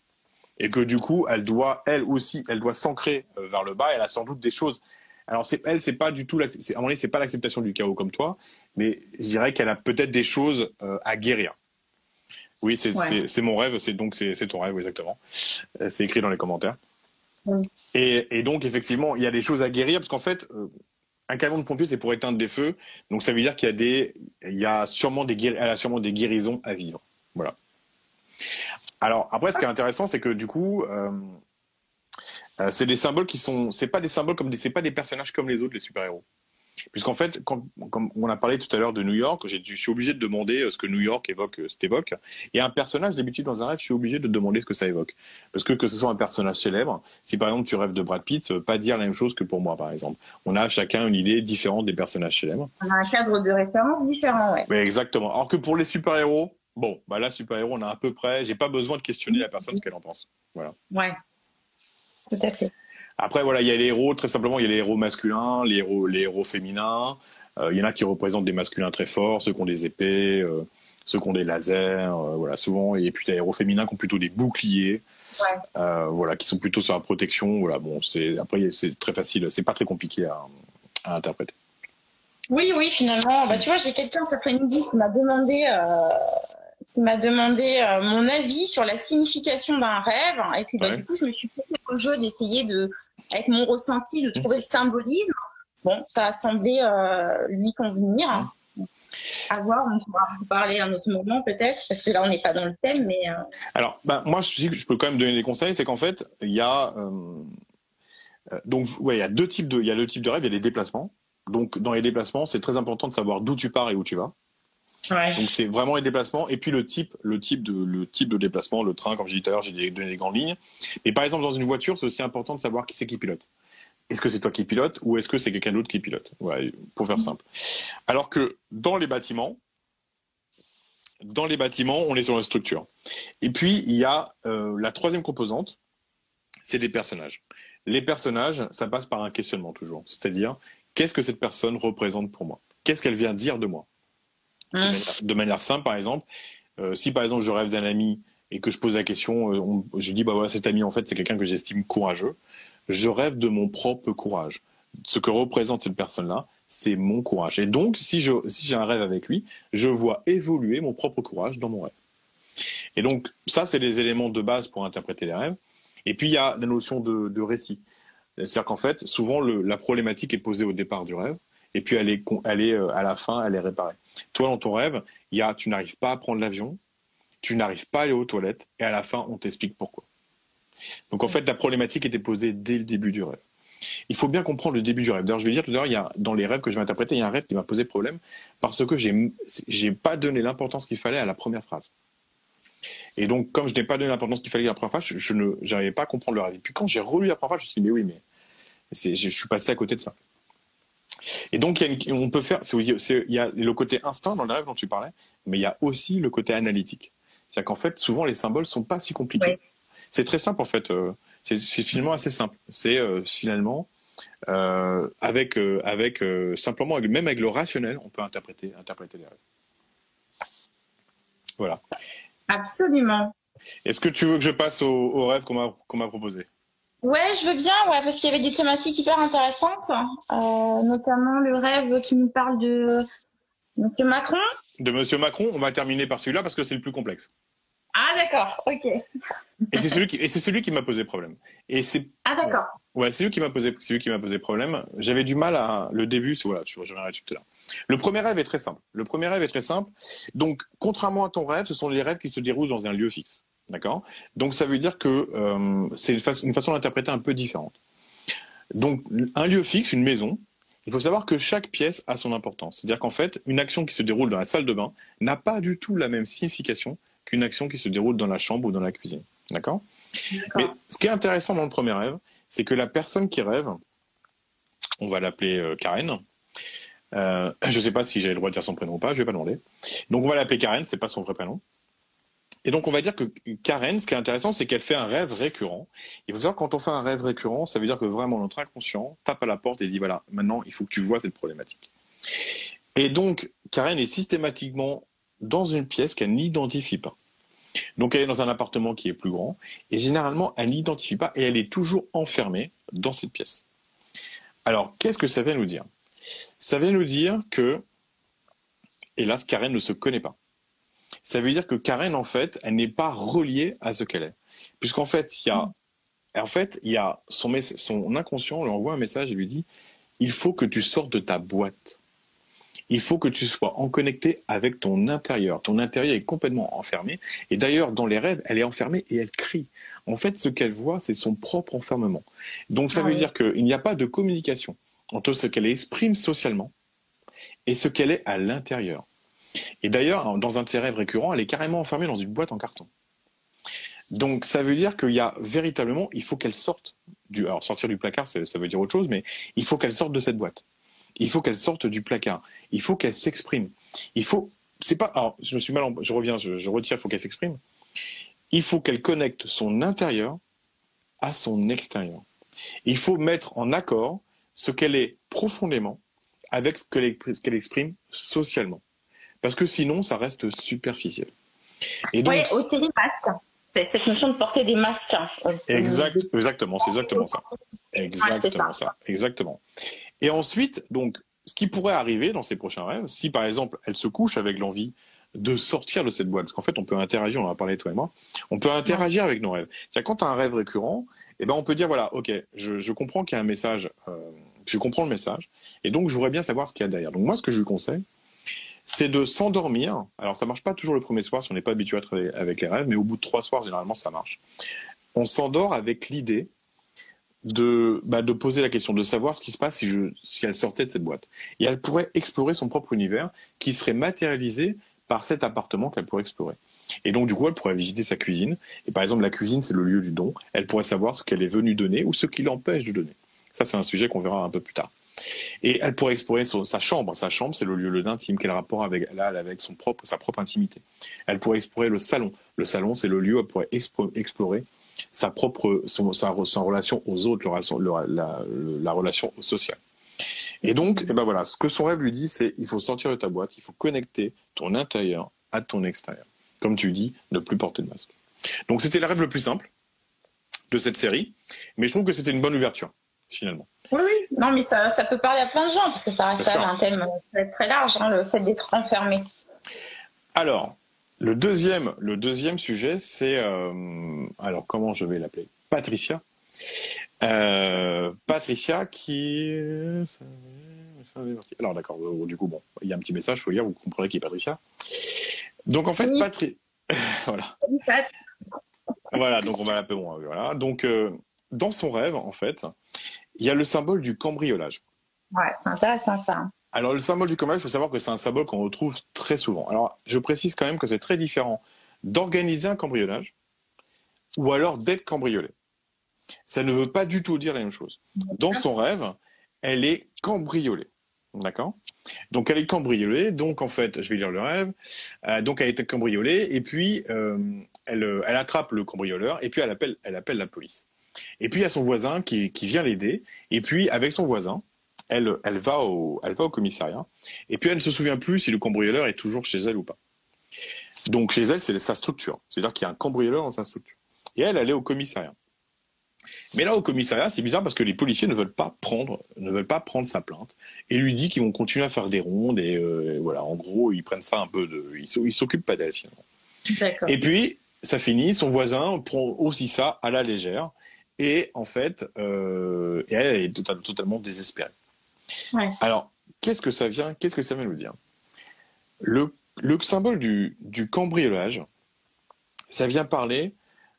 et que du coup, elle doit, elle aussi, elle doit s'ancrer euh, vers le bas. Elle a sans doute des choses. Alors, c'est, elle, c'est pas du tout, à mon avis, c'est pas l'acceptation du chaos comme toi, mais je dirais qu'elle a peut-être des choses à guérir. Oui, c'est mon rêve, c'est donc c'est ton rêve, exactement. Euh, c'est écrit dans les commentaires. Et, donc, effectivement, il y a des choses à guérir, parce qu'en fait, euh, un camion de pompiers, c'est pour éteindre des feux. Donc, ça veut dire qu'il y a des, il y a sûrement des, elle a sûrement des guérisons à vivre. Voilà. Alors, après, ce qui est intéressant, c'est que du coup, euh, c'est des symboles qui sont, c'est pas des symboles comme des, c'est pas des personnages comme les autres, les super-héros. Puisqu'en fait, quand, comme on a parlé tout à l'heure de New York, je suis obligé de demander euh, ce que New York évoque, euh, évoque. Et un personnage, d'habitude, dans un rêve, je suis obligé de demander ce que ça évoque. Parce que que ce soit un personnage célèbre, si par exemple tu rêves de Brad Pitt, ça veut pas dire la même chose que pour moi, par exemple. On a chacun une idée différente des personnages célèbres. On a un cadre de référence différent, ouais. exactement. Alors que pour les super-héros, bon, bah là, super-héros, on a à peu près, j'ai pas besoin de questionner la personne ce qu'elle en pense. Voilà. Ouais. Tout à fait. Après, voilà, il y a les héros, très simplement, il y a les héros masculins, les héros, les héros féminins. Euh, il y en a qui représentent des masculins très forts, ceux qui ont des épées, euh, ceux qui ont des lasers, euh, voilà, souvent. Et puis, les héros féminins qui ont plutôt des boucliers. voilà, qui sont plutôt sur la protection. Voilà, bon, c'est après c'est très facile, c'est pas très compliqué à, à, interpréter. Oui, oui, finalement, bah, tu vois, j'ai quelqu'un cet après-midi qui m'a demandé m'a demandé euh, mon avis sur la signification d'un rêve. Et puis, bah, du coup, je me suis fait au jeu d'essayer de, avec mon ressenti, de trouver le symbolisme. Bon, ça a semblé euh, lui convenir. À voir, on pourra en parler à un autre moment peut-être, parce que là on n'est pas dans le thème, mais. Euh, Alors, bah, moi je, je peux quand même donner des conseils, c'est qu'en fait il y a donc ouais, il y a deux types de, il y a le type de rêve, il y a les déplacements. Donc dans les déplacements, c'est très important de savoir d'où tu pars et où tu vas. Donc c'est vraiment les déplacements et puis le type, le type de le type de déplacement, le train, comme j'ai dit tout à l'heure, j'ai donné les grandes lignes. Et par exemple dans une voiture, c'est aussi important de savoir qui c'est qui pilote. Est-ce que c'est toi qui pilote ou est-ce que c'est quelqu'un d'autre qui pilote? Pour faire simple. Alors que dans les bâtiments, dans les bâtiments, on est sur la structure. Et puis il y a euh, la troisième composante, c'est les personnages. Les personnages, ça passe par un questionnement toujours, c'est-à-dire qu'est-ce que cette personne représente pour moi? Qu'est-ce qu'elle vient dire de moi? Mmh. De, manière, simple, par exemple, euh, si par exemple je rêve d'un ami et que je pose la question, euh, je dis bah voilà cet ami en fait c'est quelqu'un que j'estime courageux, je rêve de mon propre courage. Ce que représente cette personne-là, c'est mon courage. Et donc si je si j'ai un rêve avec lui, je vois évoluer mon propre courage dans mon rêve. Et donc ça c'est les éléments de base pour interpréter les rêves. Et puis il y a la notion de, de récit. C'est-à-dire qu'en fait, souvent le, la problématique est posée au départ du rêve, et puis elle est, elle est euh, à la fin, elle est réparée. Toi, dans ton rêve, il y a, tu n'arrives pas à prendre l'avion, tu n'arrives pas à aller aux toilettes, et à la fin, on t'explique pourquoi. Donc en fait, la problématique était posée dès le début du rêve. Il faut bien comprendre le début du rêve. D'ailleurs, je vais dire tout à l'heure, dans les rêves que je vais interpréter, il y a un rêve qui m'a posé problème parce que j'ai, j'ai pas donné l'importance qu'il fallait à la première phrase. Et donc, comme je n'ai pas donné l'importance qu'il fallait à la première phrase, je, ne, j'arrivais pas à comprendre le rêve. Et puis quand j'ai relu la première phrase, je me suis dit, mais oui, mais je suis passé à côté de ça. Et donc, il y a on peut faire, il y a le côté instinct dans le rêve dont tu parlais, mais il y a aussi le côté analytique. C'est-à-dire qu'en fait, souvent, les symboles sont pas si compliqués. C'est très simple, en fait. Euh, c'est finalement assez simple. C'est euh, finalement, euh, avec, avec simplement, même avec le rationnel, on peut interpréter, interpréter les rêves. Voilà. Absolument. Est-ce que tu veux que je passe au, au rêve qu'on m'a proposé? Ouais, je veux bien, ouais, parce qu'il y avait des thématiques hyper intéressantes, euh, notamment le rêve qui nous parle de Monsieur Macron. De Monsieur Macron, on va terminer par celui-là parce que c'est le plus complexe. Ah d'accord, ok. et c'est celui qui, et c'est celui qui m'a posé problème. Et c'est. Ah d'accord. Ouais, c'est lui qui m'a posé, c'est lui qui m'a posé problème. J'avais du mal à le début, c'est voilà, je reviendrai dessus tout à l'heure. Le premier rêve est très simple. Le premier rêve est très simple. Donc, contrairement à ton rêve, ce sont les rêves qui se déroulent dans un lieu fixe. D'accord? Donc ça veut dire que euh, c'est une, façon d'interpréter un peu différente. Donc un lieu fixe, une maison, il faut savoir que chaque pièce a son importance. C'est-à-dire qu'en fait, une action qui se déroule dans la salle de bain n'a pas du tout la même signification qu'une action qui se déroule dans la chambre ou dans la cuisine. D'accord? Mais ce qui est intéressant dans le premier rêve, c'est que la personne qui rêve, on va l'appeler euh, Karen. Euh, je ne sais pas si j'ai le droit de dire son prénom ou pas, je vais pas demander. Donc on va l'appeler Karen, c'est pas son vrai prénom. Et donc, on va dire que Karen, ce qui est intéressant, c'est qu'elle fait un rêve récurrent. Il faut savoir, quand on fait un rêve récurrent, ça veut dire que vraiment notre inconscient tape à la porte et dit, voilà, maintenant, il faut que tu vois cette problématique. Et donc, Karen est systématiquement dans une pièce qu'elle n'identifie pas. Donc, elle est dans un appartement qui est plus grand, et généralement, elle n'identifie pas, et elle est toujours enfermée dans cette pièce. Alors, qu'est-ce que ça vient nous dire? Ça vient nous dire que, hélas, Karen ne se connaît pas ça veut dire que Karen, en fait, elle n'est pas reliée à ce qu'elle est. Puisqu'en fait, il y a, en fait, il y a son, son inconscient lui envoie un message et lui dit il faut que tu sortes de ta boîte. Il faut que tu sois en connecté avec ton intérieur. Ton intérieur est complètement enfermé. Et d'ailleurs, dans les rêves, elle est enfermée et elle crie. En fait, ce qu'elle voit, c'est son propre enfermement. Donc, ça ah veut dire qu'il n'y a pas de communication entre ce qu'elle exprime socialement et ce qu'elle est à l'intérieur. Et d'ailleurs, dans un de ses rêves récurrents, elle est carrément enfermée dans une boîte en carton. Donc ça veut dire qu'il y a véritablement, il faut qu'elle sorte du. Alors sortir du placard, ça veut dire autre chose, mais il faut qu'elle sorte de cette boîte. Il faut qu'elle sorte du placard. Il faut qu'elle s'exprime. Il faut. C'est pas. Alors je me suis mal. Je reviens. Je, je retire. Il faut qu'elle s'exprime. Il faut qu'elle connecte son intérieur à son extérieur. Il faut mettre en accord ce qu'elle est profondément avec ce qu'elle exprime socialement. Parce que sinon, ça reste superficiel. Et donc, oui, ôter les masques. C'est cette notion de porter des masques. Exact, exactement, c'est exactement ça. Exactement ça. Exactement. Et ensuite, donc, ce qui pourrait arriver dans ces prochains rêves, si par exemple elle se couche avec l'envie de sortir de cette boîte, parce qu'en fait on peut interagir, on en a parlé toi et moi, on peut interagir avec nos rêves. C'est-à-dire quand tu as un rêve récurrent, eh ben on peut dire voilà, ok, je, comprends qu'il y a un message, euh, je comprends le message, et donc je voudrais bien savoir ce qu'il y a derrière. Donc moi ce que je lui conseille, c'est de s'endormir. Alors, ça marche pas toujours le premier soir si on n'est pas habitué à travailler avec les rêves, mais au bout de trois soirs, généralement, ça marche. On s'endort avec l'idée de, bah, poser la question, de savoir ce qui se passe si elle sortait de cette boîte. Et elle pourrait explorer son propre univers qui serait matérialisé par cet appartement qu'elle pourrait explorer. Et donc, du coup, elle pourrait visiter sa cuisine. Et par exemple, la cuisine, c'est le lieu du don. Elle pourrait savoir ce qu'elle est venue donner ou ce qui l'empêche de donner. Ça, c'est un sujet qu'on verra un peu plus tard. Et elle pourrait explorer sa chambre. Sa chambre, c'est le lieu d'intime. Quel rapport elle avec son propre, sa propre intimité Elle pourrait explorer le salon. Le salon, c'est le lieu où elle pourrait explorer sa propre, sa, relation aux autres, la, relation sociale. Et donc, eh ben voilà, ce que son rêve lui dit, c'est il faut sortir de ta boîte, il faut connecter ton intérieur à ton extérieur. Comme tu dis, ne plus porter de masque. Donc c'était le rêve le plus simple de cette série, mais je trouve que c'était une bonne ouverture finalement. Oui, oui. Non, mais ça, ça, peut parler à plein de gens, parce que ça reste un thème très, large, hein, le fait d'être enfermé. Alors, le deuxième, le deuxième sujet, c'est. Euh, alors, comment je vais l'appeler? Patricia. Euh, Patricia qui. Alors, d'accord, euh, du coup, bon, il y a un petit message, il faut lire, vous comprenez qui est Patricia? Donc, en fait, Patricia. voilà. voilà, donc on va l'appeler. Bon, voilà. Donc, dans son rêve, en fait, il y a le symbole du cambriolage. Ouais, c'est intéressant ça. Alors le symbole du cambriolage, il faut savoir que c'est un symbole qu'on retrouve très souvent. Alors je précise quand même que c'est très différent d'organiser un cambriolage ou alors d'être cambriolé. Ça ne veut pas du tout dire la même chose. Dans son rêve, elle est cambriolée. D'accord? Donc elle est cambriolée, donc en fait, je vais lire le rêve. Euh, donc elle est cambriolée, et puis euh, elle, elle, attrape le cambrioleur, et puis elle appelle, elle appelle la police. Et puis il y a son voisin qui, vient l'aider. Et puis avec son voisin, elle, elle, va au, elle va au commissariat. Et puis elle ne se souvient plus si le cambrioleur est toujours chez elle ou pas. Donc chez elle, c'est sa structure. C'est-à-dire qu'il y a un cambrioleur dans sa structure. Et elle, elle est au commissariat. Mais là, au commissariat, c'est bizarre parce que les policiers ne veulent pas prendre, ne veulent pas prendre sa plainte et lui dit qu'ils vont continuer à faire des rondes et, euh, voilà, en gros, ils prennent ça un peu de, ils s'occupent pas d'elle finalement. Et puis, ça finit, son voisin prend aussi ça à la légère et en fait, euh, elle est totalement désespérée. Alors, qu'est-ce que ça vient Qu'est-ce que ça vient nous dire? Le, symbole du, cambriolage, ça vient parler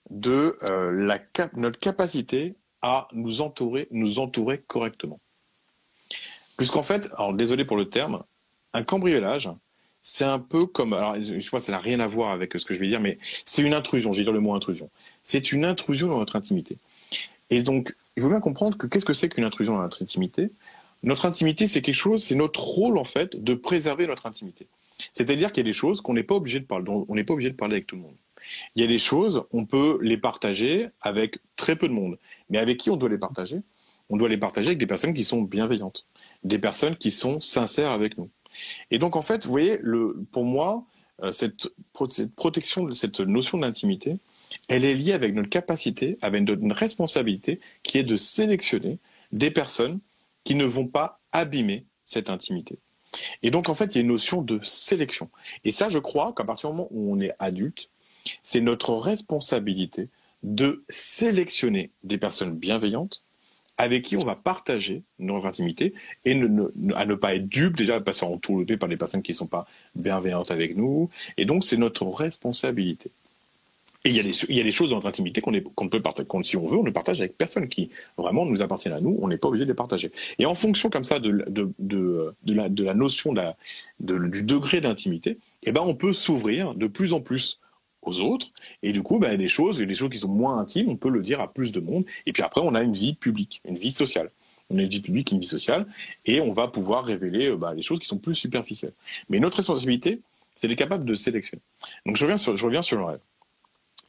de euh, la notre capacité à nous entourer, nous entourer correctement. Puisqu'en fait, alors désolé pour le terme, un cambriolage, c'est un peu comme, alors je sais pas, ça n'a rien à voir avec ce que je vais dire, mais c'est une intrusion, je vais dire le mot intrusion. C'est une intrusion dans notre intimité. Et donc, il faut bien comprendre que qu'est-ce que c'est qu'une intrusion dans notre intimité? Notre intimité, c'est quelque chose, c'est notre rôle en fait de préserver notre intimité. C'est-à-dire qu'il y a des choses qu'on n'est pas obligé de parler, on n'est pas obligé de parler avec tout le monde. Il y a des choses, on peut les partager avec très peu de monde. Mais avec qui on doit les partager? On doit les partager avec des personnes qui sont bienveillantes, des personnes qui sont sincères avec nous. Et donc, en fait, vous voyez, pour moi, euh, cette protection, cette notion d'intimité, elle est liée avec notre capacité, avec notre responsabilité, qui est de sélectionner des personnes qui ne vont pas abîmer cette intimité. Et donc, en fait, il y a une notion de sélection. Et ça, je crois qu'à partir du moment où on est adulte, c'est notre responsabilité de sélectionner des personnes bienveillantes avec qui on va partager notre intimité et à ne pas être dupe, déjà faire entourlouper par des personnes qui ne sont pas bienveillantes avec nous. Et donc, c'est notre responsabilité. Et il y, a des, il y a des choses dans notre intimité qu'on qu'on peut partager, si on veut, on ne partage avec personne qui vraiment nous appartiennent à nous, on n'est pas obligé de les partager. Et en fonction comme ça de, de, de, de la, la notion la, du degré d'intimité, eh ben on peut s'ouvrir de plus en plus aux autres. Et du coup, ben, des choses, des choses qui sont moins intimes, on peut le dire à plus de monde. Et puis après, on a une vie publique, une vie sociale. On a une vie publique, une vie sociale, et on va pouvoir révéler euh, ben, les choses qui sont plus superficielles. Mais notre responsabilité, c'est d'être capable de sélectionner. Donc je reviens sur, je reviens sur le rêve.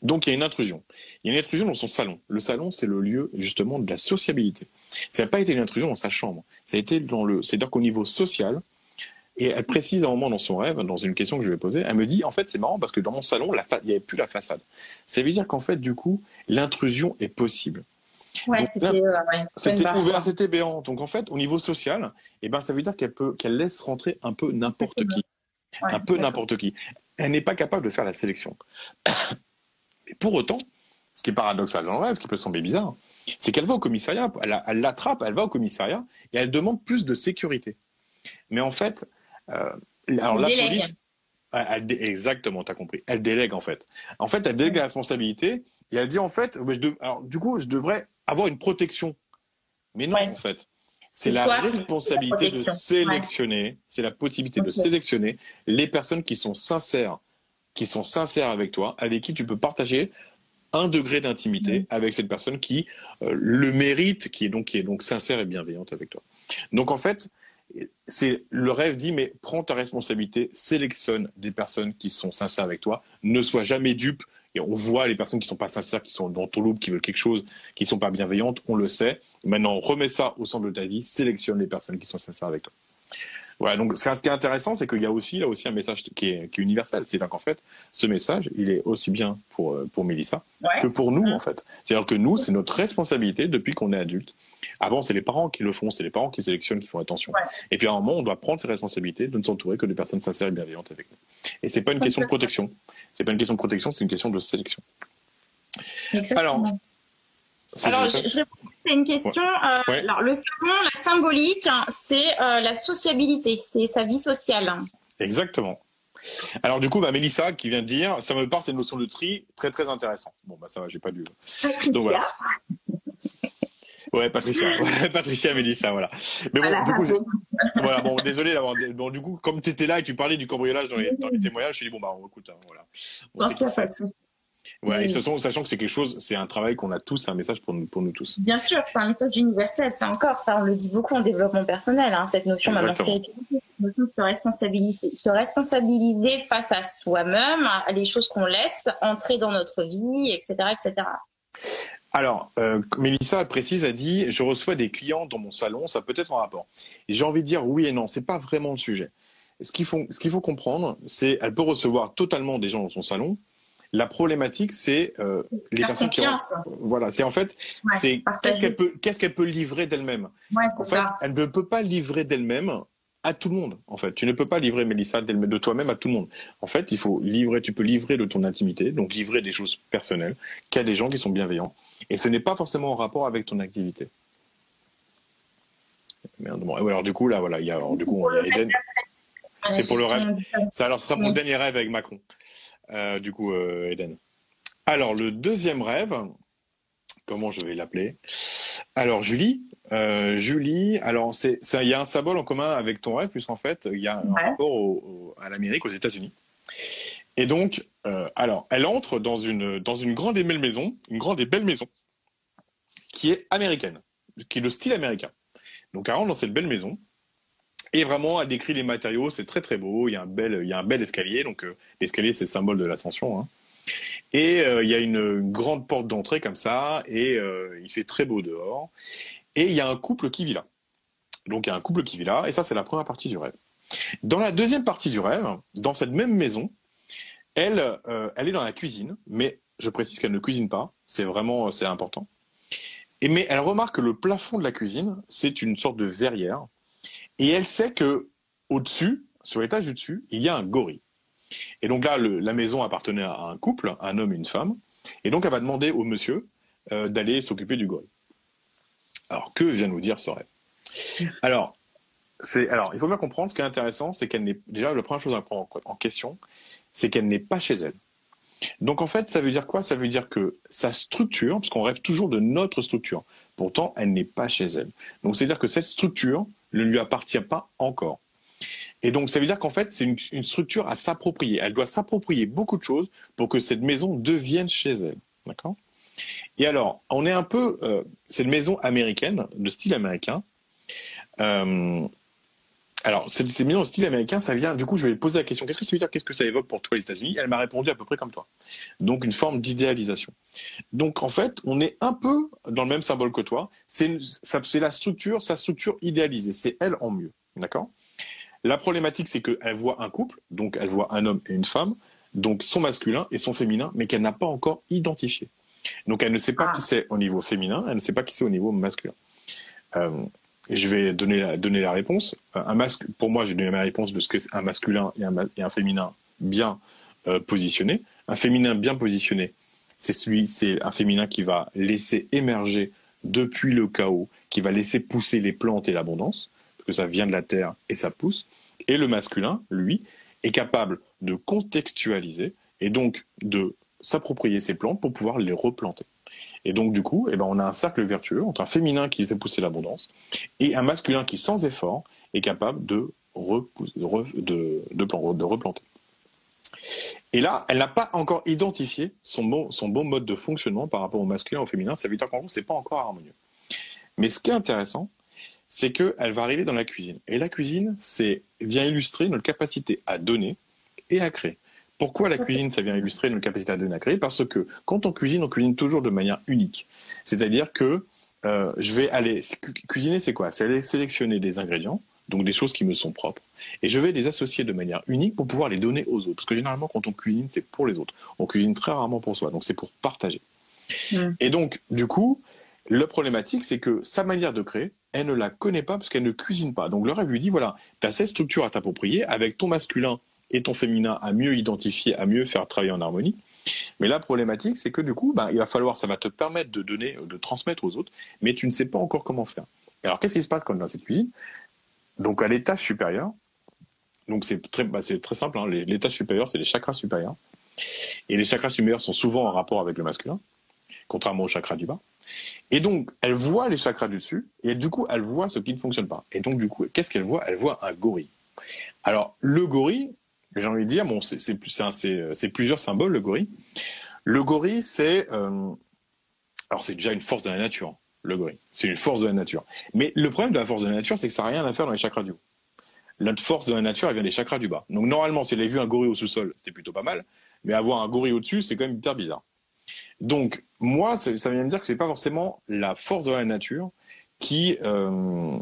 Donc il y a une intrusion. Il y a une intrusion dans son salon. Le salon, c'est le lieu justement de la sociabilité. Ça n'a pas été une intrusion dans sa chambre. Ça a été dans le. C'est-à-dire qu'au niveau social, et elle précise à un moment dans son rêve, dans une question que je vais poser, elle me dit en fait c'est marrant parce que dans mon salon, il n'y avait plus la façade. Ça veut dire qu'en fait du coup l'intrusion est possible. Ouais, c'était euh, ouvert, c'était béant. Donc en fait au niveau social, eh ben ça veut dire qu'elle peut qu'elle laisse rentrer un peu n'importe qui, un peu n'importe qui. Elle n'est pas capable de faire la sélection. Mais pour autant, ce qui est paradoxal dans le rêve, ce qui peut sembler bizarre, c'est qu'elle va au commissariat, elle l'attrape, elle va au commissariat et elle demande plus de sécurité. Mais en fait, euh, alors la police, exactement, tu as compris. Elle délègue en fait. En fait, elle délègue la responsabilité et elle dit en fait, alors, du coup, je devrais avoir une protection. Mais non, en fait. C'est la responsabilité de sélectionner, c'est la possibilité de sélectionner les personnes qui sont sincères, qui sont sincères avec toi, avec qui tu peux partager un degré d'intimité avec cette personne qui euh, le mérite, qui est donc qui est donc sincère et bienveillante avec toi. Donc en fait, c'est le rêve dit mais prends ta responsabilité, sélectionne des personnes qui sont sincères avec toi, ne sois jamais dupe. Et on voit les personnes qui sont pas sincères, qui sont dans ton loup, qui veulent quelque chose, qui sont pas bienveillantes, on le sait. Maintenant, remets ça au centre de ta vie, sélectionne les personnes qui sont sincères avec toi. Voilà, donc ce qui est intéressant, c'est qu'il y a aussi là aussi un message qui est, universel. C'est qu'en fait, ce message, il est aussi bien pour euh, pour Mélissa que pour nous en fait. C'est-à-dire que nous, c'est notre responsabilité depuis qu'on est adulte. Avant, c'est les parents qui le font, c'est les parents qui sélectionnent, qui font attention. Et puis à un moment, on doit prendre ses responsabilités de ne s'entourer que de personnes sincères et bienveillantes avec nous. Et c'est pas une question de protection. C'est pas une question de protection, c'est une question de sélection. Alors, alors, je, je c'est une question. Euh, alors, le salon, la symbolique, c'est euh, la sociabilité, c'est sa vie sociale. Exactement. Alors du coup, bah, Mélissa qui vient de dire, ça me parle cette notion de tri, très très intéressant. Bon bah ça va, j'ai pas lu. Patricia. Donc, voilà. Ouais, Patricia. Patricia Mélissa, voilà. Mais bon, du coup, voilà, bon, désolé d'avoir. Bon, du coup, comme tu étais là et tu parlais du cambriolage dans les, dans les témoignages, je me suis dit bon bah on écoute, hein, voilà. On qu'il pas de Ouais, et sachant que c'est quelque chose, c'est un travail qu'on a tous, un message pour nous, pour nous tous. Bien sûr, c'est un message universel, c'est encore ça, on le dit beaucoup en développement personnel, hein, cette notion de se responsabiliser, se responsabiliser face à soi-même, à les choses qu'on laisse entrer dans notre vie, etc., etc. Alors, euh, Mélissa précise, a dit, je reçois des clients dans mon salon, ça peut être en rapport. J'ai envie de dire oui et non, c'est pas vraiment le sujet. Ce qu'il faut, ce qu'il faut comprendre, c'est, elle peut recevoir totalement des gens dans son salon, la problématique, c'est euh, les personnes qui ont... Voilà, c'est en fait, c'est qu'est-ce qu'elle peut, qu'est-ce qu'elle peut livrer d'elle-même? en fait, elle ne peut pas livrer d'elle-même à tout le monde. En fait, tu ne peux pas livrer Mélissa de toi-même à tout le monde. En fait, il faut livrer. Tu peux livrer de ton intimité, donc livrer des choses personnelles, qu'à des gens qui sont bienveillants. Et ce n'est pas forcément en rapport avec ton activité. Merde, bon. alors du coup là, voilà, il y a, du coup, il y a Eden. C'est pour le rêve. Ça, alors, ce sera le dernier rêve avec Macron. Euh, du coup, euh, Eden. Alors, le deuxième rêve, comment je vais l'appeler? Alors, Julie, euh, Julie, alors il y a un symbole en commun avec ton rêve, puisqu'en fait, il y a un rapport à l'Amérique, aux États-Unis. Et donc, alors, elle entre dans une, dans une grande et belle maison, une grande et belle maison, qui est américaine, qui est de style américain. Donc, elle rentre dans cette belle maison, et vraiment, elle décrit les matériaux, c'est très très beau, il y a un bel, escalier, donc euh, l'escalier, c'est le symbole de l'ascension. Hein. Et euh, il y a une, grande porte d'entrée comme ça, et il fait très beau dehors. Et il y a un couple qui vit là. Donc, il y a un couple qui vit là, et ça, c'est la première partie du rêve. Dans la deuxième partie du rêve, dans cette même maison, elle, euh, est dans la cuisine, mais je précise qu'elle ne cuisine pas. C'est vraiment, c'est important. Mais elle remarque que le plafond de la cuisine, c'est une sorte de verrière, et elle sait que au-dessus, sur l'étage du dessus, il y a un gorille. Et donc là, la maison appartenait à un couple, un homme et une femme, et donc elle va demander au monsieur euh, d'aller s'occuper du gorille. Alors que vient nous dire ce rêve Alors, c'est alors il faut bien comprendre. Ce qui est intéressant, c'est qu'elle n'est déjà la première chose à prendre en question, c'est qu'elle n'est pas chez elle. Donc en fait, ça veut dire quoi? Ça veut dire que sa structure, parce qu'on rêve toujours de notre structure, pourtant elle n'est pas chez elle. Donc c'est-à-dire que cette structure ne lui appartient pas encore. Et donc ça veut dire qu'en fait, c'est une, structure à s'approprier. Elle doit s'approprier beaucoup de choses pour que cette maison devienne chez elle. D'accord? Et alors, on est un peu... Euh, c'est une maison américaine, de style américain. Euh, alors, c'est bien au style américain, ça vient. Du coup, je vais lui poser la question qu'est-ce que ça veut dire? Qu'est-ce que ça évoque pour toi les États-Unis? Elle m'a répondu à peu près comme toi. Donc, une forme d'idéalisation. Donc, en fait, on est un peu dans le même symbole que toi. C'est la structure, sa structure idéalisée. C'est elle en mieux. D'accord? La problématique, c'est qu'elle voit un couple, donc elle voit un homme et une femme, donc son masculin et son féminin, mais qu'elle n'a pas encore identifié. Donc, elle ne sait pas ah. qui c'est au niveau féminin, elle ne sait pas qui c'est au niveau masculin. Euh, je vais donner la, réponse. Un masque, pour moi, j'ai donné ma réponse de ce que un masculin et un, et un féminin bien euh, positionné. Un féminin bien positionné, c'est celui, c'est un féminin qui va laisser émerger depuis le chaos, qui va laisser pousser les plantes et l'abondance, parce que ça vient de la terre et ça pousse. Et le masculin, lui, est capable de contextualiser et donc de s'approprier ces plantes pour pouvoir les replanter. Et donc, du coup, eh ben, on a un cercle vertueux entre un féminin qui fait pousser l'abondance et un masculin qui, sans effort, est capable de, replanter. Et là, elle n'a pas encore identifié son bon, mode de fonctionnement par rapport au masculin au féminin. Ça veut dire qu'en gros, c'est pas encore harmonieux. Mais ce qui est intéressant, c'est qu'elle va arriver dans la cuisine. Et la cuisine, c'est vient illustrer notre capacité à donner et à créer. Pourquoi la cuisine, ça vient illustrer notre capacité à donner à créer Parce que quand on cuisine, on cuisine toujours de manière unique. C'est-à-dire que euh, je vais aller cuisiner, c'est quoi? C'est aller sélectionner des ingrédients, donc des choses qui me sont propres, et je vais les associer de manière unique pour pouvoir les donner aux autres. Parce que généralement, quand on cuisine, c'est pour les autres. On cuisine très rarement pour soi, donc c'est pour partager. Et donc, du coup, le problématique, c'est que sa manière de créer, elle ne la connaît pas parce qu'elle ne cuisine pas. Donc le rêve lui dit, voilà, tu as cette structure à t'approprier avec ton masculin et ton féminin à mieux identifier, à mieux faire travailler en harmonie. Mais la problématique, c'est que du coup, bah, il va falloir, ça va te permettre de donner, de transmettre aux autres, mais tu ne sais pas encore comment faire. Alors, qu'est-ce qui se passe quand on est dans cette cuisine? Donc, à l'étage supérieur, donc c'est très, c'est très simple, hein, l'étage supérieur, c'est les chakras supérieurs. Et les chakras supérieurs sont souvent en rapport avec le masculin, contrairement aux chakras du bas. Et donc, elle voit les chakras du dessus, et du coup, elle voit ce qui ne fonctionne pas. Et donc, du coup, qu'est-ce qu'elle voit? Elle voit un gorille. Alors, le gorille, j'ai envie de dire, bon, c'est plusieurs symboles, le gorille. Le gorille, c'est. Euh, alors, c'est déjà une force de la nature, le gorille. C'est une force de la nature. Mais le problème de la force de la nature, c'est que ça n'a rien à faire dans les chakras du haut. Notre force de la nature, elle vient des chakras du bas. Donc, normalement, si elle avait vu un gorille au sous-sol, c'était plutôt pas mal. Mais avoir un gorille au-dessus, c'est quand même hyper bizarre. Donc, moi, ça, vient de dire que c'est pas forcément la force de la nature qui, euh,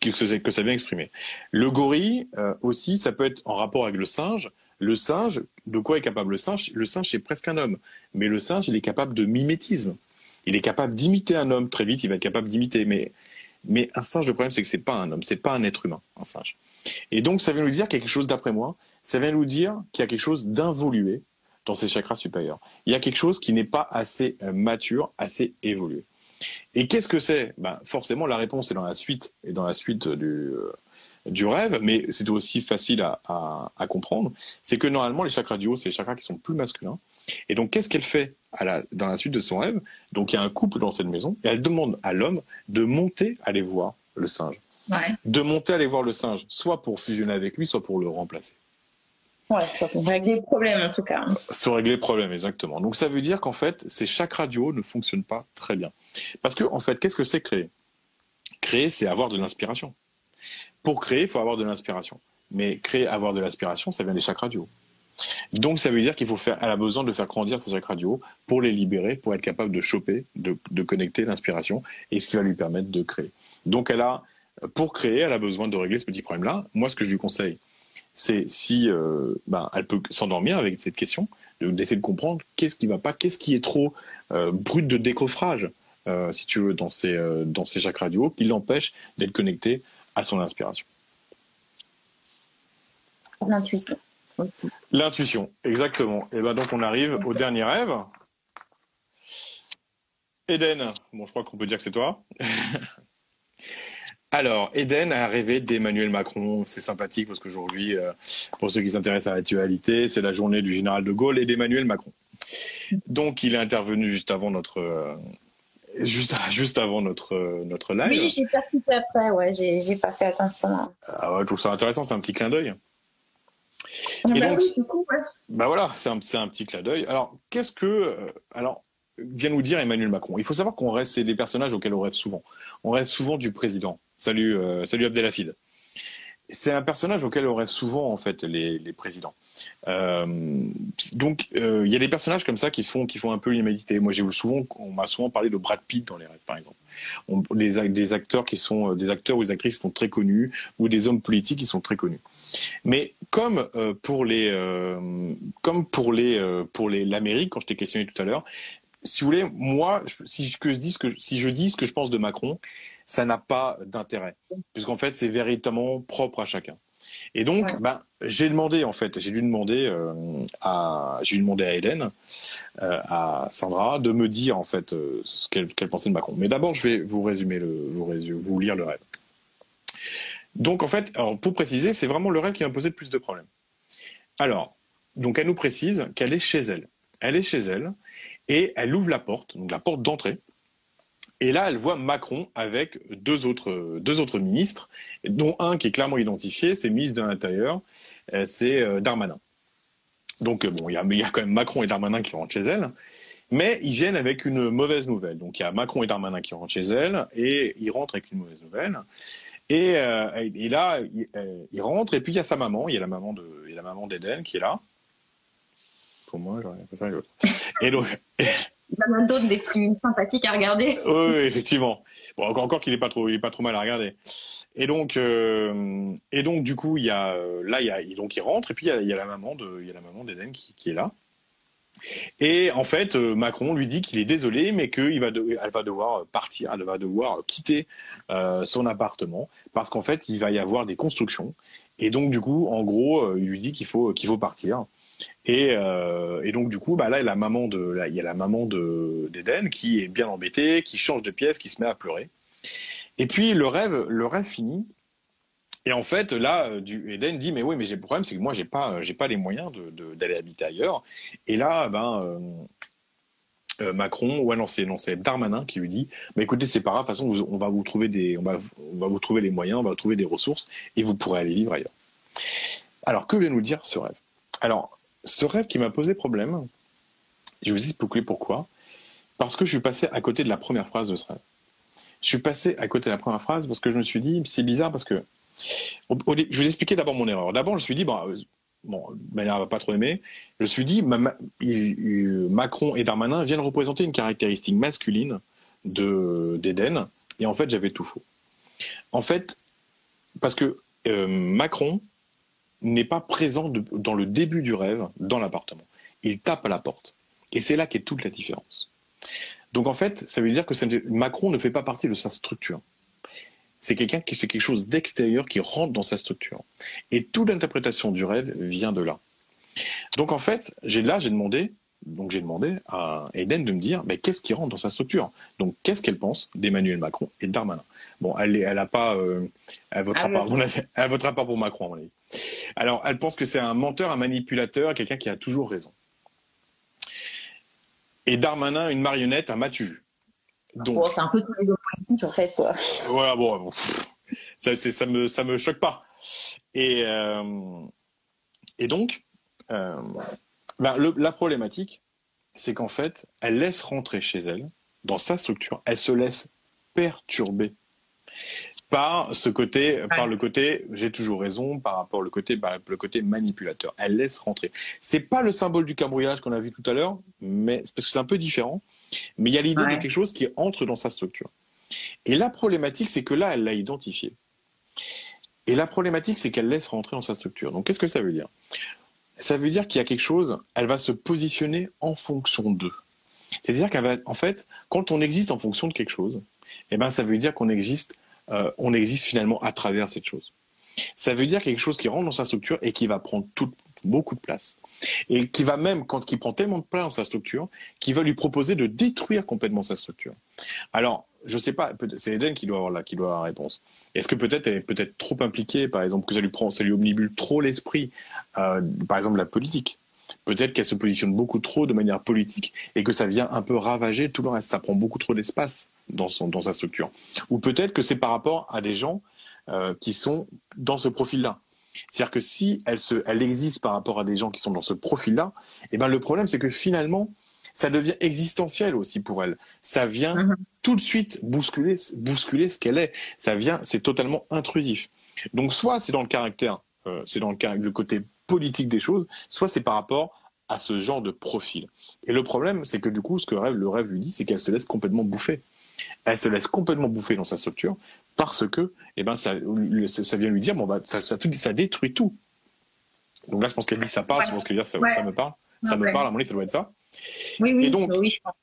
que, ça vient exprimer. Le gorille euh, aussi, ça peut être en rapport avec le singe. Le singe, de quoi est capable le singe? Le singe, c'est presque un homme. Mais le singe, il est capable de mimétisme. Il est capable d'imiter un homme. Très vite, il va être capable d'imiter. Mais, mais un singe, le problème, c'est que c'est pas un homme. C'est pas un être humain, un singe. Et donc, ça vient nous dire quelque chose, d'après moi, ça vient nous dire qu'il y a quelque chose d'involué dans ces chakras supérieurs. Il y a quelque chose qui n'est pas assez euh, mature, assez évolué. Et qu'est-ce que c'est? Ben, Forcément, la réponse est dans la suite et dans la suite du, euh, du rêve, mais c'est aussi facile à, à, comprendre. C'est que normalement, les chakras du haut, c'est les chakras qui sont plus masculins. Et donc, qu'est-ce qu'elle fait à la, dans la suite de son rêve? Donc il y a un couple dans cette maison et elle demande à l'homme de monter aller voir le singe. De monter aller voir le singe, soit pour fusionner avec lui, soit pour le remplacer. Ouais, pour régler le problème en tout cas. Soit régler le problème, exactement. Donc ça veut dire qu'en fait, ces chaque radio ne fonctionnent pas très bien. Parce que en fait, qu'est-ce que c'est créer? Créer, c'est avoir de l'inspiration. Pour créer, il faut avoir de l'inspiration. Mais créer, avoir de l'inspiration, ça vient des chaque radio. Donc ça veut dire qu'il faut faire, elle a besoin de faire grandir ces chaque radio pour les libérer, pour être capable de choper, de, de connecter l'inspiration et ce qui va lui permettre de créer. Donc elle a, pour créer, elle a besoin de régler ce petit problème-là. Moi, ce que je lui conseille, c'est si euh, ben, elle peut s'endormir avec cette question, d'essayer de, comprendre qu'est-ce qui va pas, qu'est-ce qui est trop euh, brut de décoffrage, euh, si tu veux, dans ces, dans ces radio, qui l'empêche d'être connecté à son inspiration. L'intuition. L'intuition, exactement. Et ben donc on arrive au dernier rêve. Eden, bon je crois qu'on peut dire que c'est toi. Alors, Eden a rêvé d'Emmanuel Macron. C'est sympathique parce qu'aujourd'hui, euh, pour ceux qui s'intéressent à l'actualité, c'est la journée du général de Gaulle et d'Emmanuel Macron. Donc, il est intervenu juste avant notre, euh, juste, juste avant notre, notre live. Oui, j'ai fait après, ouais, j'ai pas fait attention. Ah ouais, je trouve ça intéressant, c'est un petit clin d'œil. Ah bah, oui, coup, ouais. bah voilà, c'est un, un, petit clin d'œil. Alors, qu'est-ce que. Euh, alors, vient nous dire Emmanuel Macron? Il faut savoir qu'on reste, c'est des personnages auxquels on rêve souvent. On rêve souvent du président. Salut, euh, salut Abdelhafid. C'est un personnage auquel on rêve souvent en fait les, présidents. Euh, donc euh, il y a des personnages comme ça qui font qui font un peu l'humanité. Moi j'ai souvent on m'a souvent parlé de Brad Pitt dans les rêves par exemple. Des acteurs qui sont des acteurs ou des actrices qui sont très connus ou des hommes politiques qui sont très connus. Mais comme euh, pour les euh, comme pour les pour les l'Amérique quand je t'ai questionné tout à l'heure, si vous voulez moi si je dis ce que si je dis ce que je pense de Macron, ça n'a pas d'intérêt, puisqu'en fait, c'est véritablement propre à chacun. Et donc, ben, j'ai demandé, en fait, j'ai dû demander euh, à, j'ai dû demander à Hélène, euh, à Sandra, de me dire, en fait, euh, ce qu'elle pensait de Macron. Mais d'abord, je vais vous résumer le, vous, vous lire le rêve. Donc, en fait, alors, pour préciser, c'est vraiment le rêve qui m'a posé le plus de problèmes. Alors, donc, elle nous précise qu'elle est chez elle. Elle est chez elle et elle ouvre la porte, donc la porte d'entrée, et là, elle voit Macron avec deux autres, deux autres ministres, dont un qui est clairement identifié, c'est ministre de l'Intérieur, euh, c'est euh, Darmanin. Donc, euh, bon, il y a, y a quand même Macron et Darmanin qui rentrent chez elle, mais ils viennent avec une mauvaise nouvelle. Donc, il y a Macron et Darmanin qui rentrent chez elle, et ils rentrent avec une mauvaise nouvelle. Et, et là, ils rentrent, et puis il y a sa maman, il y a la maman de, il y a la maman d'Eden qui est là. Pour moi, j'aurais préféré l'autre. Et donc, il y en a d'autres des plus sympathiques à regarder. Oui, effectivement. Bon, encore, encore qu'il est pas trop, il est pas trop mal à regarder. Et donc, euh, et donc, du coup, il y a, euh, là, il y a, donc il rentre et puis il y a, la maman de, il y a la maman d'Eden qui, est là. Et en fait, euh, Macron lui dit qu'il est désolé, mais qu'elle va, de, elle va devoir partir, elle va devoir quitter son appartement parce qu'en fait, il va y avoir des constructions. Et donc, du coup, en gros, il lui dit qu'il faut, qu'il faut partir. Et, euh, et, donc du coup, bah là, il y a la maman de, d'Eden qui est bien embêtée, qui change de pièce, qui se met à pleurer. Et puis le rêve, le rêve finit. Et en fait, là, du, Eden dit mais oui, mais j'ai le problème, c'est que moi, j'ai pas, j'ai pas les moyens d'aller habiter ailleurs. Et là, ben. Euh, euh, Macron, ouais non c'est non c'est Darmanin qui lui dit, bah écoutez c'est pas grave, de toute façon on va vous trouver des, on va, on va vous trouver les moyens, on va vous trouver des ressources et vous pourrez aller vivre ailleurs. Alors que vient nous dire ce rêve? Alors ce rêve qui m'a posé problème, je vous explique pourquoi. Parce que je suis passé à côté de la première phrase de ce rêve. Je suis passé à côté de la première phrase parce que je me suis dit, c'est bizarre parce que. Je vous expliquer d'abord mon erreur. D'abord, je me suis dit, bon, bon manière va pas trop aimer. Je me suis dit, Macron et Darmanin viennent représenter une caractéristique masculine de d'Éden. Et en fait, j'avais tout faux. En fait, parce que euh, Macron, n'est pas présent dans le début du rêve dans l'appartement. Il tape à la porte. Et c'est là qu'est toute la différence. Donc en fait, ça veut dire que Macron ne fait pas partie de sa structure. C'est quelqu'un qui c'est quelque chose d'extérieur qui rentre dans sa structure. Et toute l'interprétation du rêve vient de là. Donc en fait, j'ai là j'ai demandé donc j'ai demandé à Eden de me dire mais qu'est-ce qui rentre dans sa structure? Donc qu'est-ce qu'elle pense d'Emmanuel Macron et de Darmanin? Bon, elle elle a pas euh, elle votera pas elle votera pas pour Macron à mon avis. Alors, elle pense que c'est un menteur, un manipulateur, quelqu'un qui a toujours raison. et Darmanin une marionnette à Mathieu. Donc, c'est un peu tous les politiques en fait. Quoi. Voilà, bon, ça, ça me ça me choque pas. Et euh, et donc, euh, ben, la problématique, c'est qu'en fait, elle laisse rentrer chez elle, dans sa structure, elle se laisse perturber par ce côté, par le côté, j'ai toujours raison, par rapport au côté, bah, le côté manipulateur. Elle laisse rentrer. C'est pas le symbole du cambriolage qu'on a vu tout à l'heure, mais parce que c'est un peu différent. Mais il y a l'idée de quelque chose qui entre dans sa structure. Et la problématique, c'est que là, elle l'a identifié. Et la problématique, c'est qu'elle laisse rentrer dans sa structure. Donc, qu'est-ce que ça veut dire? Ça veut dire qu'il y a quelque chose, elle va se positionner en fonction d'eux. C'est-à-dire qu'en en fait, quand on existe en fonction de quelque chose, eh ben, ça veut dire qu'on existe euh, on existe finalement à travers cette chose. Ça veut dire quelque chose qui rentre dans sa structure et qui va prendre beaucoup de place. Et qui va même, quand il prend tellement de place dans sa structure, qui va lui proposer de détruire complètement sa structure. Alors, je ne sais pas, c'est Eden qui doit avoir la, qui doit avoir la réponse. Est-ce que peut-être elle est peut-être trop impliquée, par exemple, que ça lui prend, ça lui omnibule trop l'esprit, euh, par exemple la politique? Peut-être qu'elle se positionne beaucoup trop de manière politique et que ça vient un peu ravager tout le reste. Ça prend beaucoup trop d'espace dans, son, dans sa structure. Ou peut-être que c'est par rapport à des gens euh, qui sont dans ce profil-là. C'est-à-dire que si elle, se, elle existe par rapport à des gens qui sont dans ce profil-là, eh ben le problème c'est que finalement, ça devient existentiel aussi pour elle. Ça vient mm-hmm. tout de suite bousculer, bousculer ce qu'elle est. Ça vient, c'est totalement intrusif. Donc soit c'est dans le caractère, euh, c'est dans le, le côté politique des choses, soit c'est par rapport à ce genre de profil. Et le problème, c'est que du coup, ce que rêve, le rêve lui dit, c'est qu'elle se laisse complètement bouffer. Elle se laisse complètement bouffer dans sa structure parce que, eh ben, ça, ça vient lui dire, bon, bah, ça, ça, ça détruit tout. Donc là, je pense qu'elle dit ça parle, je pense qu'elle dit ça, ça me parle. Ça me parle, à mon avis, ça doit être ça. Oui, oui, et donc, oui, je pense.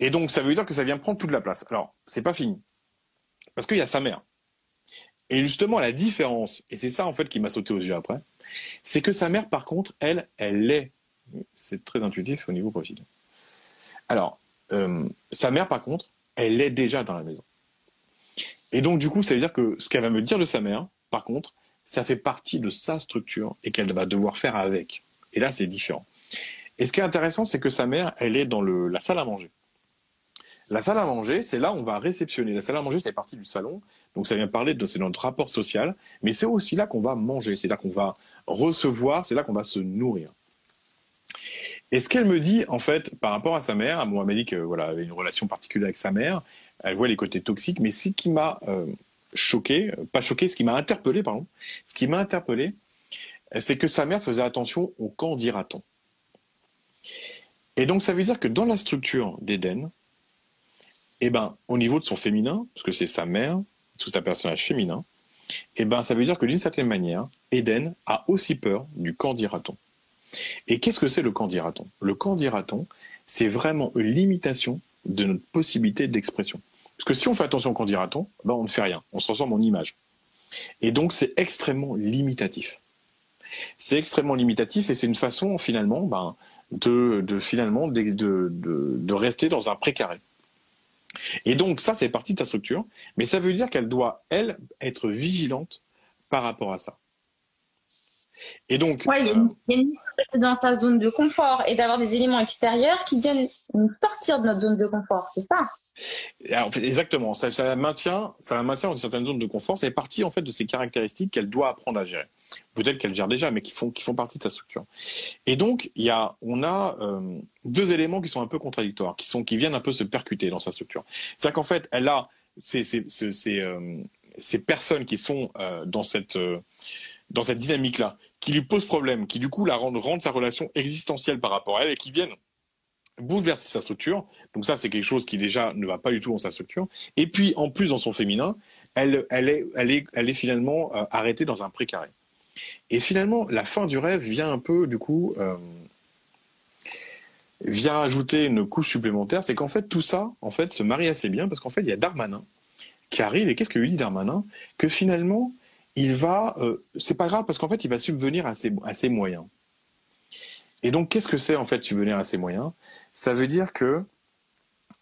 Et donc, ça veut dire que ça vient prendre toute la place. Alors, c'est pas fini. Parce qu'il y a sa mère. Et justement, la différence, et c'est ça en fait qui m'a sauté aux yeux après, c'est que sa mère, par contre, elle, elle est. C'est très intuitif au niveau profil. Alors, euh, sa mère, par contre, elle est déjà dans la maison. Et donc, du coup, ça veut dire que ce qu'elle va me dire de sa mère, par contre, ça fait partie de sa structure et qu'elle va devoir faire avec. Et là, c'est différent. Et ce qui est intéressant, c'est que sa mère, elle est dans le, la salle à manger. La salle à manger, c'est là où on va réceptionner. La salle à manger, c'est partie du salon. Donc ça vient parler de c'est notre rapport social, mais c'est aussi là qu'on va manger, c'est là qu'on va recevoir, c'est là qu'on va se nourrir. Et ce qu'elle me dit, en fait, par rapport à sa mère, moi, elle m'a dit que voilà, avait une relation particulière avec sa mère. Elle voit les côtés toxiques, mais ce qui m'a euh, choqué, pas choqué, ce qui m'a interpellé, pardon, ce qui m'a interpellé, c'est que sa mère faisait attention au quand dira-t-on. Et donc, ça veut dire que dans la structure d'Éden, eh ben, au niveau de son féminin, parce que c'est sa mère, c'est un personnage féminin, eh ben, ça veut dire que d'une certaine manière, Eden a aussi peur du quand dira-t-on. Et qu'est-ce que c'est le quand dira-t-on Le quand dira-t-on, c'est vraiment une limitation de notre possibilité d'expression. Parce que si on fait attention au quand dira-t-on, ben on ne fait rien, on se transforme en image. Et donc c'est extrêmement limitatif. C'est extrêmement limitatif et c'est une façon finalement ben, de, finalement de, rester dans un précaré. Et donc ça c'est partie de ta structure, mais ça veut dire qu'elle doit, elle, être vigilante par rapport à ça. Et donc. il y a une, euh, rester dans sa zone de confort et d'avoir des éléments extérieurs qui viennent nous sortir de notre zone de confort, c'est ça? Exactement, ça, ça, la maintient, ça la maintient dans une certaine zone de confort. C'est partie en fait de ces caractéristiques qu'elle doit apprendre à gérer. Peut-être qu'elle gère déjà, mais qui font, qui font partie de sa structure. Et donc, il y a, on a euh, deux éléments qui sont un peu contradictoires, qui sont, qui viennent un peu se percuter dans sa structure. C'est-à-dire qu'en fait, elle a ces, ces, ces, euh, ces personnes qui sont dans cette dans cette dynamique-là, qui lui pose problème, qui du coup la rend sa relation existentielle par rapport à elle et qui viennent bouleverser sa structure. Donc ça, c'est quelque chose qui déjà ne va pas du tout dans sa structure. Et puis, en plus, dans son féminin, elle est finalement euh, arrêtée dans un précaré. Et finalement, la fin du rêve vient un peu, du coup, euh, vient ajouter une couche supplémentaire. C'est qu'en fait, tout ça, en fait, se marie assez bien parce qu'en fait, il y a Darmanin qui arrive. Et qu'est-ce que lui dit Darmanin? Que finalement, il va, euh, c'est pas grave parce qu'en fait, il va subvenir à ses, moyens. Et donc, qu'est-ce que c'est en fait subvenir à ses moyens? Ça veut dire que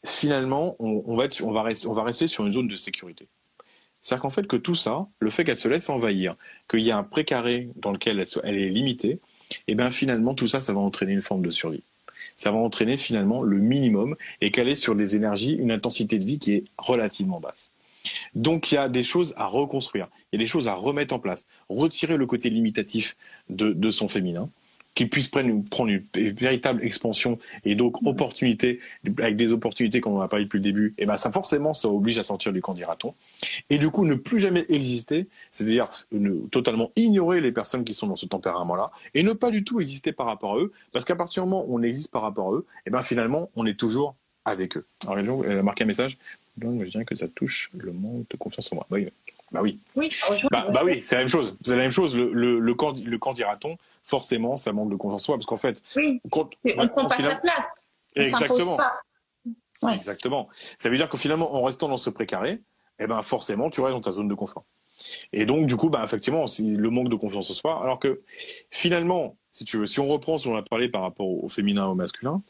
finalement, on, va rester, sur une zone de sécurité. C'est-à-dire qu'en fait, que tout ça, le fait qu'elle se laisse envahir, qu'il y a un précaré dans lequel elle, est limitée, et eh bien finalement, tout ça, ça va entraîner une forme de survie. ça va entraîner finalement le minimum et caler sur des énergies une intensité de vie qui est relativement basse. Donc il y a des choses à reconstruire, il y a des choses à remettre en place, retirer le côté limitatif de son féminin, qui puisse prendre une, prendre une, véritable expansion et donc opportunité, avec des opportunités comme on a parlé depuis le début, et ben ça forcément ça oblige à sortir du camp dira-t-on. Et du coup ne plus jamais exister, c'est-à-dire totalement ignorer les personnes qui sont dans ce tempérament-là et ne pas du tout exister par rapport à eux, parce qu'à partir du moment où on existe par rapport à eux, et ben finalement on est toujours avec eux. Alors elle a marqué un message, donc je dirais que ça touche le manque de confiance en moi. Oui. Bah oui. Oui, bah, bah, oui, c'est la même chose. C'est la même chose. Le, le, le camp, le dira-t-on, forcément, ça manque de confiance en soi. Parce qu'en fait, oui. on ne prend pas sa place. On Exactement. Pas. Exactement. Ça veut dire que finalement, en restant dans ce précaré, eh ben, forcément, tu restes dans ta zone de confort. Et donc, du coup, bah, effectivement, c'est le manque de confiance en soi. Alors que finalement, si tu veux, si on reprend ce qu'on a parlé par rapport au féminin et au masculin,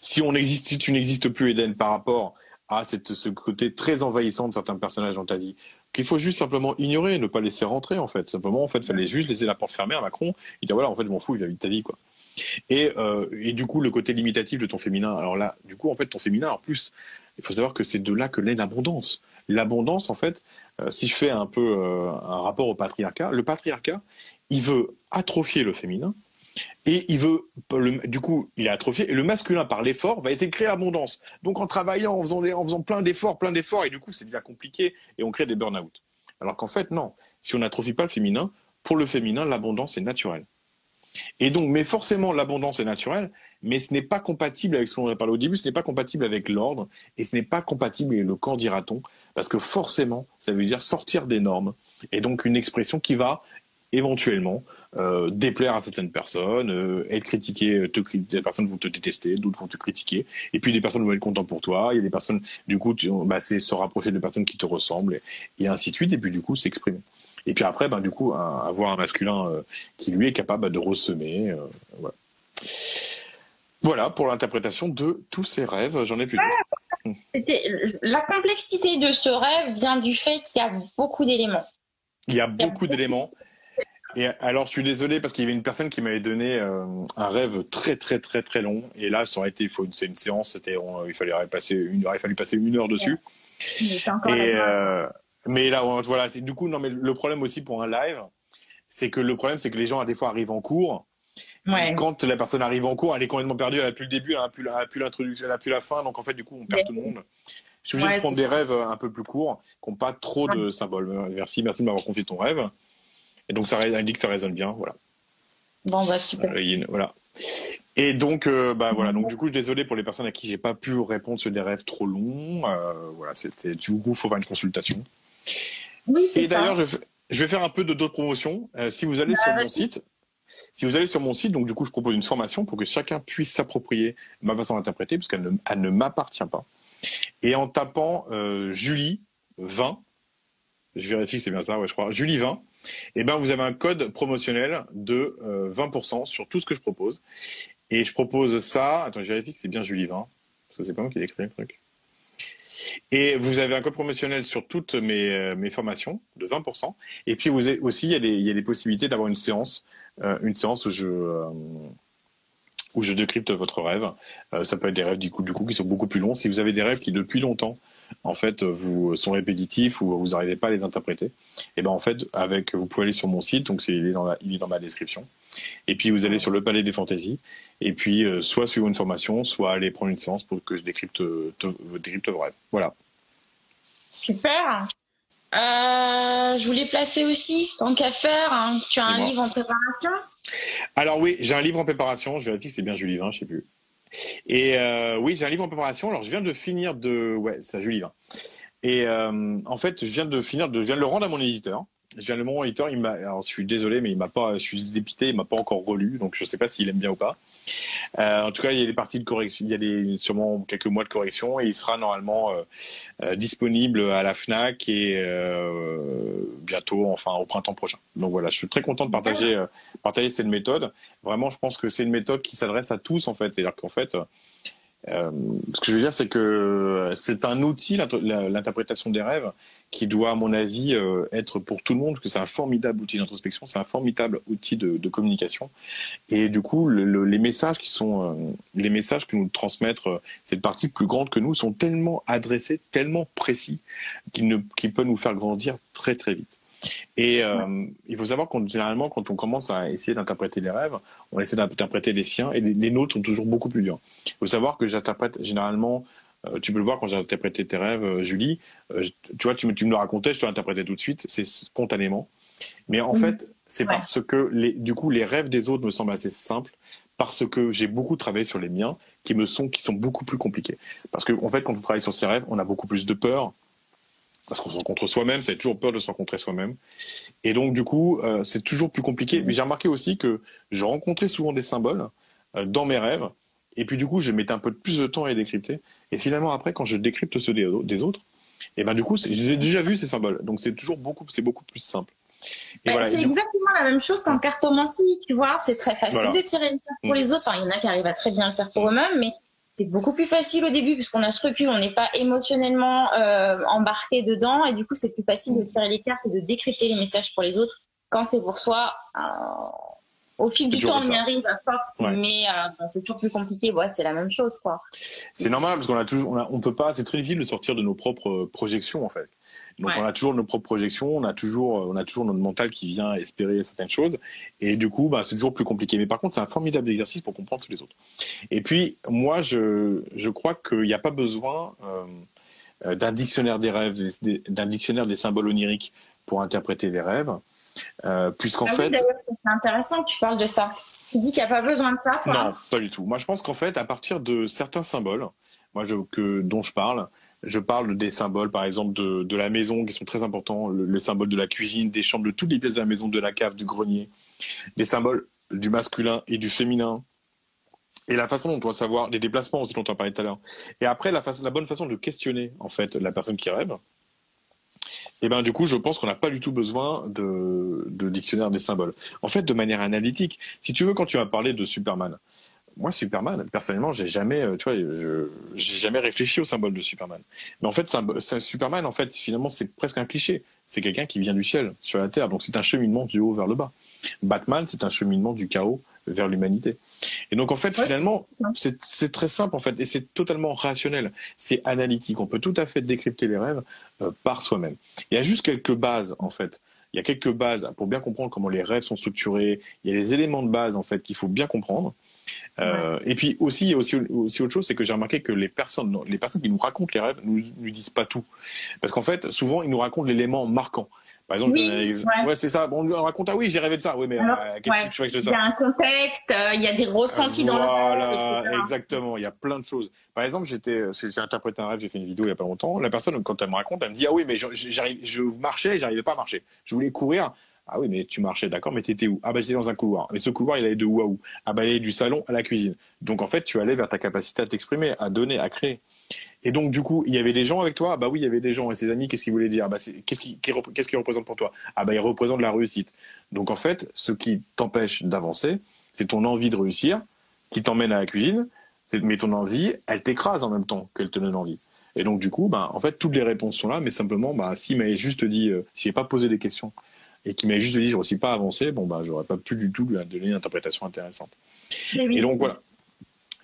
si on existe, si tu n'existes plus, Eden, par rapport à cette, ce côté très envahissant de certains personnages dans ta vie, qu'il faut juste simplement ignorer, ne pas laisser rentrer en fait. Simplement, en fait, fallait juste laisser la porte fermée à Macron et dire voilà, en fait, je m'en fous, il va vite ta vie quoi. Et, euh, et du coup, le côté limitatif de ton féminin. Alors là, du coup, en fait, ton féminin, en plus, il faut savoir que c'est de là que naît l'abondance. L'abondance, en fait, euh, si je fais un peu euh, un rapport au patriarcat, le patriarcat, il veut atrophier le féminin et il veut, du coup, il est atrophié. Et le masculin, par l'effort, va essayer de créer l'abondance. Donc, en travaillant, en faisant, en faisant plein d'efforts, plein d'efforts, et du coup, c'est devient compliqué et on crée des burn-out. Alors qu'en fait, non. Si on n'atrophie pas le féminin, pour le féminin, l'abondance est naturelle. Et donc, mais forcément, l'abondance est naturelle, mais ce n'est pas compatible avec ce qu'on a parlé au début, ce n'est pas compatible avec l'ordre, et ce n'est pas compatible avec le camp, dira-t-on, parce que forcément, ça veut dire sortir des normes, et donc une expression qui va éventuellement euh, déplaire à certaines personnes, euh, être critiqué, te, des personnes vont te détester, d'autres vont te critiquer, et puis des personnes vont être contentes pour toi, il y a des personnes, du coup, bah, c'est se rapprocher de personnes qui te ressemblent, et, ainsi de suite, et puis du coup, s'exprimer. Et puis après, ben, du coup, avoir un masculin euh, qui lui est capable bah, de ressemer. voilà. voilà. pour l'interprétation de tous ces rêves, j'en ai plus. La complexité de ce rêve vient du fait qu'il y a beaucoup d'éléments. Il y a beaucoup d'éléments. Et alors, je suis désolé parce qu'il y avait une personne qui m'avait donné euh, un rêve très très très très long. Et là, ça aurait été, c'est une séance, c'était, il fallait passer une heure, il fallait passer une heure dessus. Et euh, mais là, voilà, c'est du coup, non, mais le problème aussi pour un live, c'est que le problème, c'est que les gens à des fois arrivent en cours. Ouais. Quand la personne arrive en cours, elle est complètement perdue, elle a plus le début, elle a plus, plus l'introduction, elle a plus la fin. Donc en fait, du coup, on perd tout le monde. Je suis obligé de prendre des rêves un peu plus courts, qui n'ont pas trop de symboles. Merci, merci de m'avoir confié ton rêve. Et donc, ça indique que ça résonne bien. Voilà. Bon, bah, super. Euh, voilà. Et donc, euh, bah voilà. Donc, du coup, désolé pour les personnes à qui j'ai pas pu répondre sur des rêves trop longs. Euh, voilà, c'était. Du coup, faut faire une consultation. Oui, c'est Et d'ailleurs, je, vais faire un peu de d'autres promotions. si vous allez sur bah, mon site, si vous allez sur mon site, donc du coup, je propose une formation pour que chacun puisse s'approprier ma façon d'interpréter, puisqu'elle ne, elle ne m'appartient pas. Et en tapant Julie 20, je vérifie que c'est bien ça, ouais, je crois, Julie 20, eh ben, vous avez un code promotionnel de 20% euh, sur tout ce que je propose. Et je propose ça. Attends, je vérifie que c'est bien Julie 20, parce que c'est pas moi qui ai écrit le truc. Et vous avez un code promotionnel sur toutes mes, euh, mes formations de 20%. Et puis vous aussi, il y a des, il y a des possibilités d'avoir une séance, euh, une séance où je, où je décrypte votre rêve. ça peut être des rêves du coup, du coup qui sont beaucoup plus longs. Si vous avez des rêves qui depuis longtemps en fait vous sont répétitifs ou vous n'arrivez pas à les interpréter, et eh ben en fait avec vous pouvez aller sur mon site, donc c'est il est dans il est dans ma description. Et puis vous allez sur le Palais des Fantaisies et puis euh, soit suivre une formation, soit aller prendre une séance pour que je décrypte euh, décrypte vrai. Voilà. Super. Euh, je voulais placer aussi, tant qu'à faire, hein, tu as un livre en préparation? Alors oui, j'ai un livre en préparation, je vérifie que c'est bien Julie 20, je sais plus. Et euh, oui, j'ai un livre en préparation. Alors, je viens de finir de. Ouais, c'est Julie. livre. Et euh, en fait, je viens de finir de. Je viens de le rendre à mon éditeur. Je viens de mon éditeur. Il m'a. Alors, je suis désolé, mais il m'a pas. Je suis dépité. Il m'a pas encore relu. Donc, je sais pas s'il aime bien ou pas. Euh, en tout cas, il y a des parties de correction, il y a des, sûrement quelques mois de correction et il sera normalement euh, euh, disponible à la Fnac et bientôt, enfin au printemps prochain. Donc voilà, je suis très content de partager partager cette méthode. Vraiment, je pense que c'est une méthode qui s'adresse à tous en fait. C'est-à-dire qu'en fait, ce que je veux dire, c'est que c'est un outil, l'interprétation des rêves, qui doit, à mon avis, euh, être pour tout le monde, parce que c'est un formidable outil d'introspection, c'est un formidable outil de, communication. Et du coup, les messages qui sont, euh, les messages que nous transmettent euh, cette partie plus grande que nous sont tellement adressés, tellement précis, qu'ils ne, peuvent nous faire grandir très très vite. Et il faut savoir qu'on généralement, quand on commence à essayer d'interpréter les rêves, on essaie d'interpréter les siens, et les, les nôtres sont toujours beaucoup plus durs. Il faut savoir que j'interprète généralement euh, tu peux le voir quand j'ai interprété tes rêves, euh, Julie. Euh, tu vois, tu me, tu me le racontais, je te l'interprétais tout de suite, c'est spontanément. Mais en fait, c'est parce que les, du coup, les rêves des autres me semblent assez simples, parce que j'ai beaucoup travaillé sur les miens, qui me sont, qui sont beaucoup plus compliqués. Parce que en fait, quand on travaille sur ces rêves, on a beaucoup plus de peur, parce qu'on se rencontre soi-même, ça fait toujours peur de se rencontrer soi-même. Et donc, du coup, c'est toujours plus compliqué. Mais j'ai remarqué aussi que je rencontrais souvent des symboles dans mes rêves, et puis du coup, je mettais un peu plus de temps à les décrypter. Et finalement, après, quand je décrypte ceux des, autres, et ben du coup, je les ai déjà vus ces symboles. Donc c'est toujours beaucoup, c'est beaucoup plus simple. Bah, c'est exactement la même chose qu'en cartomancie, tu vois. C'est très facile de tirer une carte pour mm. les autres. Enfin, il y en a qui arrivent à très bien le faire pour eux-mêmes, mais c'est beaucoup plus facile au début puisqu'on a ce recul, on n'est pas émotionnellement euh, embarqué dedans, et du coup, c'est plus facile de tirer les cartes et de décrypter les messages pour les autres. Quand c'est pour soi, euh, au fil du temps, on y arrive à force, mais euh, c'est toujours plus compliqué. Ouais, c'est la même chose, quoi. C'est normal parce qu'on a toujours, on, peut pas. C'est très difficile de sortir de nos propres euh, projections, en fait. Donc on a toujours nos propres projections, on a toujours, euh, on a toujours notre mental qui vient espérer certaines choses, et du coup, bah, c'est toujours plus compliqué. Mais par contre, c'est un formidable exercice pour comprendre tous les autres. Et puis, moi, je, je crois qu'il n'y a pas besoin d'un dictionnaire des rêves, d'un dictionnaire des symboles oniriques pour interpréter des rêves. Euh, puisqu'en ah fait. c'est intéressant que tu parles de ça. Tu dis qu'il n'y a pas besoin de ça. Non, pas du tout. Moi, je pense qu'en fait, à partir de certains symboles, moi, je, que, dont je parle, je parle des symboles, par exemple, de, de la maison qui sont très importants, le, symbole de la cuisine, des chambres, de toutes les pièces de la maison, de la cave, du grenier, des symboles du masculin et du féminin, et la façon dont on doit savoir, les déplacements aussi dont on a parlé tout à l'heure. Et après, la, façon, la bonne façon de questionner, en fait, la personne qui rêve. Et eh ben du coup, je pense qu'on n'a pas du tout besoin de, dictionnaire des symboles. En fait, de manière analytique, si tu veux, quand tu m'as parlé de Superman, moi, Superman, personnellement, j'ai jamais, euh, tu vois, j'ai jamais réfléchi au symbole de Superman. Mais en fait, Superman, en fait, finalement, c'est presque un cliché. C'est quelqu'un qui vient du ciel sur la terre, donc c'est un cheminement du haut vers le bas. Batman, c'est un cheminement du chaos vers l'humanité. Et donc en fait, finalement, c'est très simple en fait, et c'est totalement rationnel. C'est analytique. On peut tout à fait décrypter les rêves euh, par soi-même. Il y a juste quelques bases en fait. Il y a quelques bases pour bien comprendre comment les rêves sont structurés. Il y a les éléments de base en fait qu'il faut bien comprendre. Euh, et puis aussi, il y a aussi, aussi autre chose, c'est que j'ai remarqué que les personnes, les personnes qui nous racontent les rêves, nous, nous disent pas tout, parce qu'en fait, souvent, ils nous racontent l'élément marquant. Par exemple, oui, ouais, c'est ça. Bon, on raconte, ah oui, j'ai rêvé de ça. Oui, mais euh, qu'est-ce que tu ça Il y a un contexte, euh, il y a des ressentis dans le Voilà, exactement. Il y a plein de choses. Par exemple, j'étais, euh, j'ai interprété un rêve, j'ai fait une vidéo il y a pas longtemps. La personne, quand elle me raconte, elle me dit, ah oui, mais j'arrive, je marchais, j'arrivais pas à marcher. Je voulais courir. Ah oui, mais tu marchais, d'accord, mais t'étais où? Ah bah j'étais dans un couloir. Mais ce couloir, il allait de où à où? Ah bah il allait du salon à la cuisine. Donc en fait, tu allais vers ta capacité à t'exprimer, à donner, à créer. Et donc, du coup, il y avait des gens avec toi? Bah oui, il y avait des gens. Et ses amis, qu'est-ce qu'ils voulaient dire? Bah, Qu'est-ce qu'ils qu représentent pour toi? Ah bah, ils représentent la réussite. Donc, en fait, ce qui t'empêche d'avancer, c'est ton envie de réussir qui t'emmène à la cuisine. Mais ton envie, elle t'écrase en même temps qu'elle te donne envie. Et donc, du coup, bah, en fait, toutes les réponses sont là, mais simplement, bah, s'il m'avait juste dit, euh, s'il n'avait pas posé des questions et qu'il m'avait juste dit, je ne suis pas avancé, bon, bah, j'aurais pas pu du tout lui donner une interprétation intéressante. Et donc, voilà.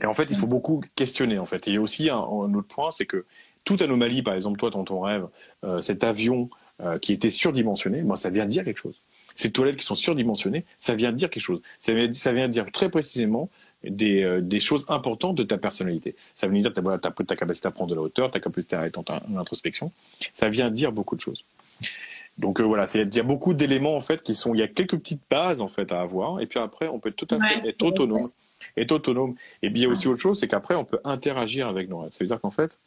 Et en fait, il faut beaucoup questionner. En fait, et il y a aussi un, autre point, c'est que toute anomalie, par exemple, toi dans ton rêve, euh, cet avion euh, qui était surdimensionné, moi, ça vient dire quelque chose. Ces toilettes qui sont surdimensionnées, ça vient dire quelque chose. Ça vient, ça vient dire très précisément des, euh, des, choses importantes de ta personnalité. Ça vient dire ta, ta, ta capacité à prendre de la hauteur, ta capacité à être en, introspection. Ça vient dire beaucoup de choses. Donc voilà, il y a beaucoup d'éléments en fait qui sont, il y a quelques petites bases en fait à avoir, et puis après on peut tout à fait être autonome est autonome. Et puis il y a aussi autre chose, c'est qu'après on peut interagir avec nos rêves. Ça veut dire qu'en fait,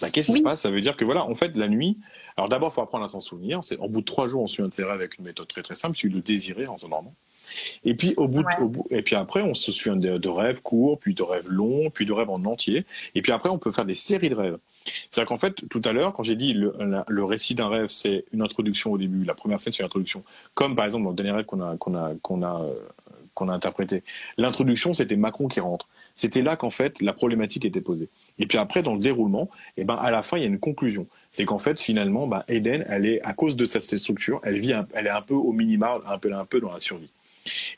bah, qu'est-ce qui se passe? Ça veut dire que voilà, en fait, la nuit. Alors d'abord, il faut apprendre à s'en souvenir. C'est en bout de trois jours, on se souvient de ses rêves avec une méthode très très simple, celui de désirer en s'endormant. Et puis au bout, et puis après, on se souvient de, rêves courts, puis de rêves longs, puis de rêves en entier. Et puis après, on peut faire des séries de rêves. C'est-à-dire qu'en fait, tout à l'heure, quand j'ai dit le, le récit d'un rêve, c'est une introduction au début. La première scène, c'est une introduction. Comme par exemple dans le dernier rêve qu'on a qu'on a qu'on a euh, qu'on a interprété. L'introduction, c'était Macron qui rentre. C'était là qu'en fait la problématique était posée. Et puis après, dans le déroulement, eh ben à la fin, il y a une conclusion. C'est qu'en fait, finalement, bah, Eden, elle est à cause de sa structure, elle vit, elle est un peu au minimum, un peu, un peu dans la survie.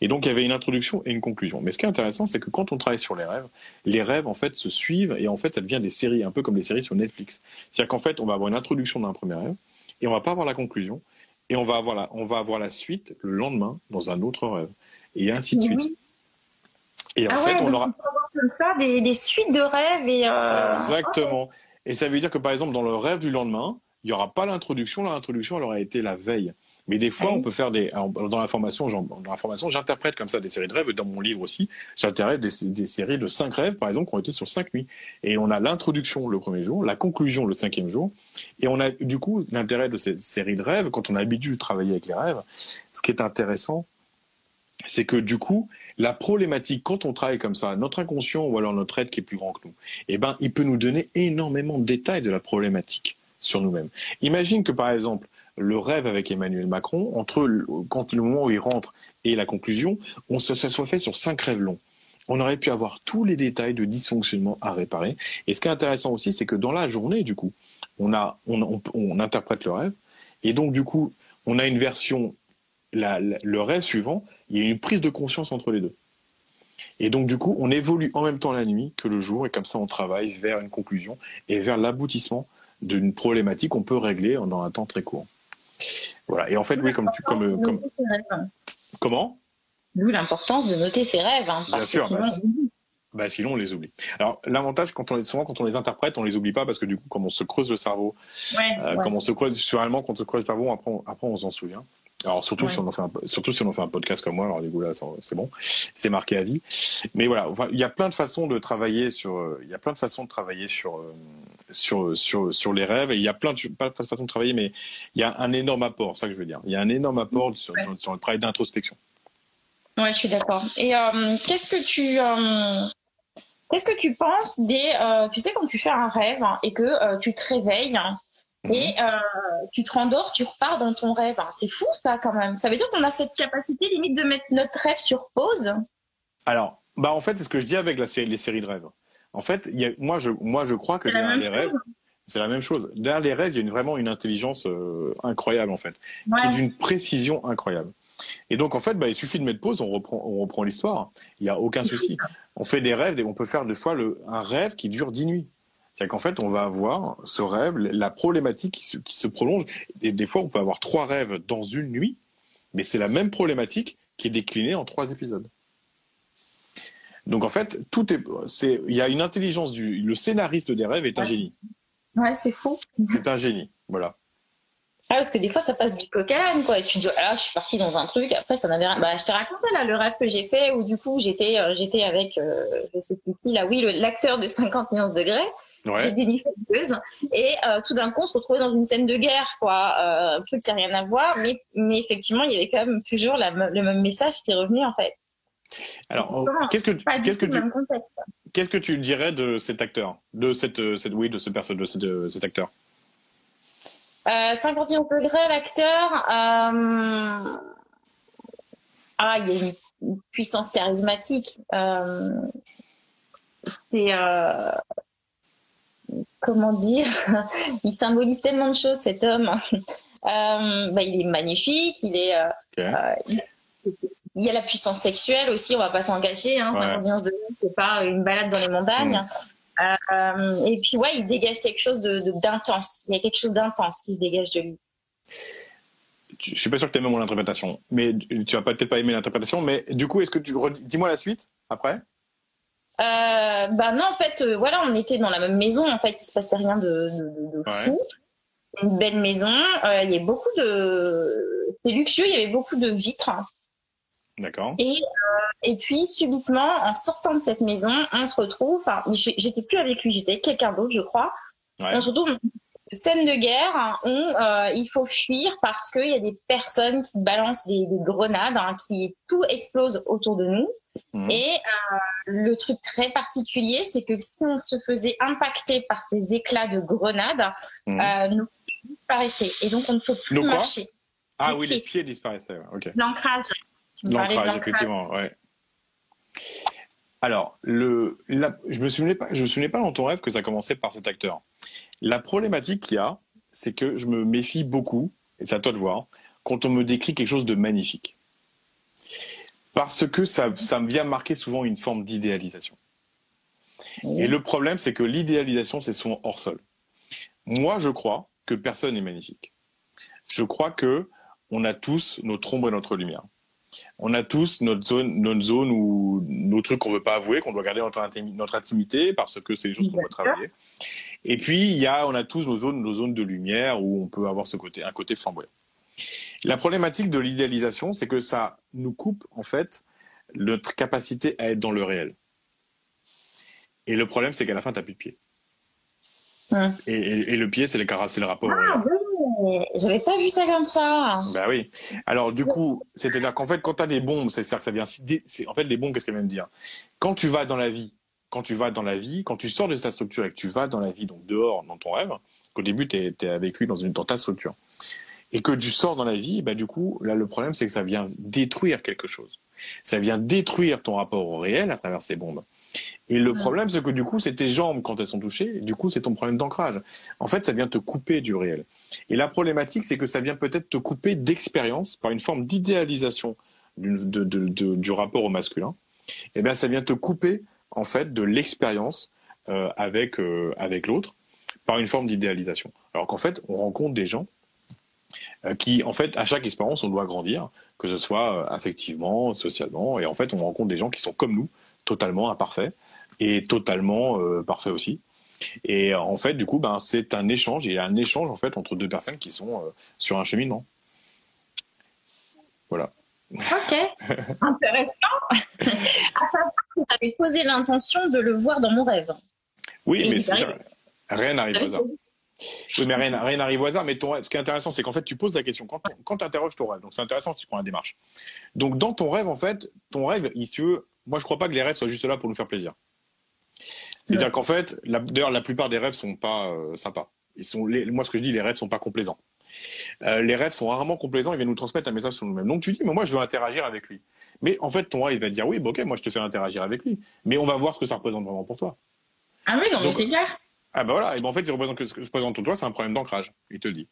Et donc, il y avait une introduction et une conclusion. Mais ce qui est intéressant, c'est que quand on travaille sur les rêves, les rêves, en fait, se suivent et en fait, ça devient des séries, un peu comme les séries sur Netflix. C'est-à-dire qu'en fait, on va avoir une introduction d'un premier rêve et on va pas avoir la conclusion et on va avoir la, on va avoir la suite le lendemain dans un autre rêve et ainsi de suite. Et en ah fait, on aura comme ça des, des, suites de rêves et euh... exactement. Et ça veut dire que par exemple, dans le rêve du lendemain, il n'y aura pas l'introduction. L'introduction, elle aura été la veille. Mais des fois, on peut faire des. Dans la formation, dans la formation, j'interprète comme ça des séries de rêves. Dans mon livre aussi, j'interprète des, des, séries de cinq rêves, par exemple, qui ont été sur cinq nuits. Et on a l'introduction le premier jour, la conclusion le cinquième jour. Et on a du coup l'intérêt de ces séries de rêves, quand on a l'habitude de travailler avec les rêves, ce qui est intéressant, c'est que du coup, la problématique, quand on travaille comme ça, notre inconscient ou alors notre être qui est plus grand que nous, eh ben, il peut nous donner énormément de détails de la problématique sur nous-mêmes. Imagine que par exemple, le rêve avec Emmanuel Macron, entre le, quand le moment où il rentre et la conclusion, on se, soit fait sur cinq rêves longs. On aurait pu avoir tous les détails de dysfonctionnement à réparer. Et ce qui est intéressant aussi, c'est que dans la journée, du coup, on, a, on, on, interprète le rêve. Et donc, du coup, on a une version, la, le rêve suivant, il y a une prise de conscience entre les deux. Et donc, du coup, on évolue en même temps la nuit que le jour, et comme ça, on travaille vers une conclusion et vers l'aboutissement d'une problématique qu'on peut régler dans un temps très court. Voilà. Et en fait, oui, comme tu, comme, comme... comment? D'où l'importance de noter ses rêves, hein, Bien sûr. Sinon... Bah, bah, sinon, on les oublie. Alors, l'avantage, quand on les, souvent, quand on les interprète, on les oublie pas parce que du coup, comme on se creuse le cerveau, ouais, euh, comme on se creuse, surréellement, quand on se creuse le cerveau, après, on, après, on s'en souvient. Alors surtout si on en fait un, surtout si on en fait un podcast comme moi, alors du coup là c'est bon, c'est marqué à vie. Mais voilà, il y a plein de façons de travailler sur, euh, il y a plein de façons de travailler sur euh, sur sur sur les rêves et il y a plein de, pas de façons de travailler, mais il y a un énorme apport, c'est ça que je veux dire. Il y a un énorme apport sur, sur, le travail d'introspection. Ouais, je suis d'accord. Et euh, qu'est-ce que tu qu'est-ce que tu penses des, tu sais quand tu fais un rêve et que tu te réveilles et mhm. euh, tu te rendors, tu repars dans ton rêve. C'est fou ça quand même. Ça veut dire qu'on a cette capacité limite de mettre notre rêve sur pause? Alors, bah en fait, c'est ce que je dis avec la série, les séries de rêves. En fait, y a, moi, je, moi, je crois que derrière les rêves, c'est la même chose. Derrière les rêves, il y a une, vraiment une intelligence euh, incroyable en fait, qui est d'une précision incroyable. Et donc en fait, bah, il suffit de mettre pause, on reprend, on reprend l'histoire. Il n'y a aucun souci. On fait des rêves, et on peut faire des fois le, un rêve qui dure dix nuits. C'est-à-dire qu'en fait, on va avoir ce rêve, la problématique qui se, prolonge. Et des fois, on peut avoir trois rêves dans une nuit, mais c'est la même problématique qui est déclinée en trois épisodes. Donc en fait, tout est, c'est, il y a une intelligence du, le scénariste des rêves est un génie. Ouais, c'est fou. C'est un génie, voilà. Ah, parce que des fois, ça passe du coq à l'âne, quoi. Et tu dis, ah, je suis partie dans un truc. Après, ça n'avait rien. Bah, je t'ai raconté, là, le rêve que j'ai fait où, du coup, j'étais, euh, j'étais avec, euh, je sais plus qui, là, oui, l'acteur de 50 millions de degrés. Ouais. J'ai des Et euh, tout d'un coup, on se retrouvait dans une scène de guerre, quoi. Euh, un truc qui n'a rien à voir. Mais, mais effectivement, il y avait quand même toujours la, le même message qui est revenu, en fait. Alors, qu'est-ce que, qu'est-ce que tu, qu'est-ce que tu dirais de cet acteur, de cette, euh, cette oui, de ce de, cet, de cet acteur? Euh, 51 degrés, l'acteur. Euh... Ah, il y a une puissance charismatique. Euh... C'est comment dire, il symbolise tellement de choses cet homme. Euh, bah, il est magnifique, il est, euh, euh, il, y a la puissance sexuelle aussi, on va pas s'engager. Hein, ouais. de c'est pas une balade dans les montagnes. Et puis ouais, il dégage quelque chose de d'intense. il y a quelque chose d'intense qui se dégage de lui. Je suis pas sûr que tu aimes mon interprétation, mais tu vas peut-être pas aimer l'interprétation. Mais du coup, est-ce que tu dis-moi la suite après? Euh, bah non, en fait, euh, voilà, on était dans la même maison. En fait, il se passait rien de, de, de fou. Une belle maison. Euh, il y avait beaucoup de. C'était luxueux. Il y avait beaucoup de vitres. D'accord. Et euh, et puis subitement, en sortant de cette maison, on se retrouve. Enfin, j'étais plus avec lui, j'étais avec quelqu'un d'autre, je crois. Ouais. On se retrouve scène de guerre hein, où euh, il faut fuir parce qu'il y a des personnes qui balancent des, des grenades, hein, qui tout explose autour de nous. Mmh. Et euh, le truc très particulier, c'est que si on se faisait impacter par ces éclats de grenades, mmh. euh, nos pieds disparaissaient. Et donc on ne peut plus Nos marcher. Ah oui, pieds. les pieds disparaissaient. Okay. L'ancrage. L'ancrage, effectivement, ouais. Alors, le, je me souvenais pas, je me souvenais pas dans ton rêve que ça commençait par cet acteur. La problématique qu'il y a, c'est que je me méfie beaucoup, et c'est à toi de voir, quand on me décrit quelque chose de magnifique. Parce que ça, ça me vient marquer souvent une forme d'idéalisation. Et le problème, c'est que l'idéalisation, c'est souvent hors sol. Moi, je crois que personne n'est magnifique. Je crois que on a tous notre ombre et notre lumière. On a tous notre zone, notre zone ou nos trucs qu'on veut pas avouer, qu'on doit garder notre intimité parce que c'est des choses qu'on doit travailler. Et puis il y a, on a tous nos zones, nos zones de lumière où on peut avoir ce côté, un côté flamboyant. La problématique de l'idéalisation, c'est que ça nous coupe en fait notre capacité à être dans le réel. Et le problème, c'est qu'à la fin, tu n'as plus de pied. Et, le pied, c'est le, le rapport. Ah oui, j'avais pas vu ça comme ça. Bah oui. Alors du coup, c'est-à-dire qu'en fait, quand tu as des bombes, c'est-à-dire que ça vient. En fait, les bombes, qu'est-ce qu'elles viennent dire? Quand tu vas dans la vie, quand tu vas dans la vie, quand tu sors de ta structure et que tu vas dans la vie, donc dehors, dans ton rêve, qu'au début, tu es, avec lui dans, une, dans ta structure, et que tu sors dans la vie, bah, du coup, là, le problème, c'est que ça vient détruire quelque chose. Ça vient détruire ton rapport au réel à travers ces bombes. Et le problème, c'est que du coup, c'est tes jambes quand elles sont touchées, du coup, c'est ton problème d'ancrage. En fait, ça vient te couper du réel. Et la problématique, c'est que ça vient peut-être te couper d'expérience par une forme d'idéalisation du, rapport au masculin. Et eh bien, ça vient te couper, en fait, de l'expérience euh, avec, euh, avec l'autre par une forme d'idéalisation. Alors qu'en fait, on rencontre des gens euh, qui, en fait, à chaque expérience, on doit grandir, que ce soit affectivement, socialement, et en fait, on rencontre des gens qui sont comme nous, totalement imparfaits, et totalement euh, parfait aussi. Et en fait, du coup, ben, c'est un échange. Il y a un échange en fait entre deux personnes qui sont sur un cheminement. Voilà. Ok, intéressant. à savoir que tu avais posé l'intention de le voir dans mon rêve. Oui, mais rien n'arrive au hasard. Oui, mais rien n'arrive au hasard. Mais ton, ce qui est intéressant, c'est qu'en fait, tu poses la question quand, quand tu interroges ton rêve. Donc, c'est intéressant si tu prends la démarche. Donc, dans ton rêve, en fait, ton rêve, si tu veux, moi, je crois pas que les rêves soient juste là pour nous faire plaisir. C'est-à-dire qu'en fait, d'ailleurs, la plupart des rêves sont pas euh, sympas. Ils sont, moi, ce que je dis, les rêves sont pas complaisants. Euh, les rêves sont rarement complaisants, ils viennent nous transmettre un message sur nous-mêmes. Donc tu dis, mais moi, je veux interagir avec lui. Mais en fait, ton rêve, il va te dire, oui, ok, moi, je te fais interagir avec lui. Mais on va voir ce que ça représente vraiment pour toi. Ah oui, non, mais c'est clair. Ah ben voilà, et ben en fait, il représente que ce que représente pour toi, c'est un problème d'ancrage, il te dit.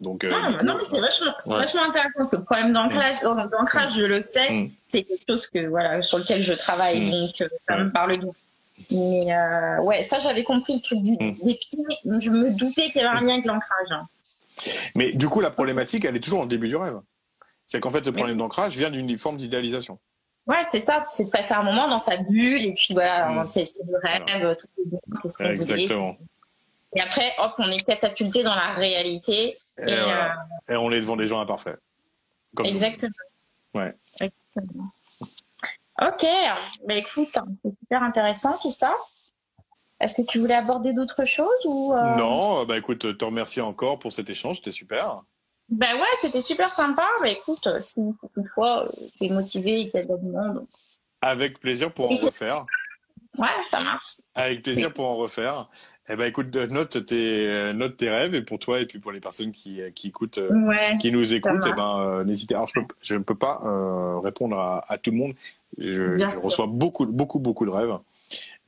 Donc, euh, ah, non, mais c'est vachement, vachement, intéressant ce problème d'ancrage, mm. d'ancrage, je le sais, mm. c'est quelque chose que voilà sur lequel je travaille, mm. donc ça me parle bien. Mais euh, ouais, ça, j'avais compris le truc du, des pieds. Je me doutais qu'il y avait un lien avec l'ancrage. Hein. Mais du coup, la problématique, elle est toujours en début du rêve. C'est qu'en fait, ce problème d'ancrage vient d'une forme d'idéalisation. Ouais, c'est ça. C'est de passer un moment dans sa bulle et puis voilà, hmm. c'est le rêve, c'est ce qu'on Exactement. Et après, hop, on est catapulté dans la réalité. Et, euh, et, on est devant des gens imparfaits. Exactement. Ouais. Exactement. Ok, bah écoute, c'est super intéressant tout ça. Est-ce que tu voulais aborder d'autres choses ou euh? Non, bah écoute, te remercie encore pour cet échange, c'était super. Bah ouais, c'était super sympa. Bah écoute, si toutefois euh, tu es motivé et qu'il y a de monde. Avec plaisir pour en refaire. Ouais, ça marche. Avec plaisir pour en refaire. Eh ben écoute, note tes note tes rêves et pour toi et puis pour les personnes qui, qui écoutent, qui nous écoutent, eh ben euh, n'hésitez. Alors je, ne peux pas répondre à, à, tout le monde. Je, reçois beaucoup, beaucoup, beaucoup de rêves.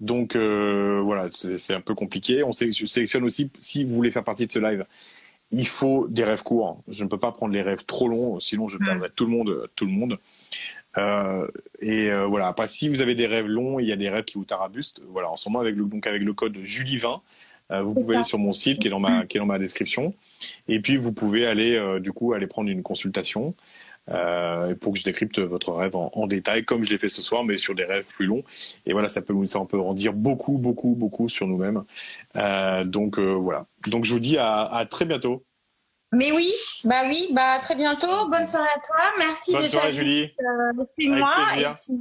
Donc euh, voilà, c'est un peu compliqué. On sélectionne aussi, si vous voulez faire partie de ce live, il faut des rêves courts. Je ne peux pas prendre les rêves trop longs, sinon je perdrais tout le monde. Tout le monde. Euh, et euh, voilà. Après, si vous avez des rêves longs, il y a des rêves qui vous tarabustent. Voilà, en ce moment avec le donc avec le code Julie20, vous pouvez aller sur mon site qui est dans ma qui est dans ma description. Et puis vous pouvez aller du coup aller prendre une consultation euh, pour que je décrypte votre rêve en, détail, comme je l'ai fait ce soir, mais sur des rêves plus longs. Et voilà, ça peut, ça peut en dire beaucoup, beaucoup, beaucoup sur nous-mêmes. Euh, donc euh, voilà. Donc je vous dis à, à, très bientôt. Mais oui, bah oui, bah très bientôt. Bonne soirée à toi. Merci Bonne de soirée, Julie. moi. Et puis,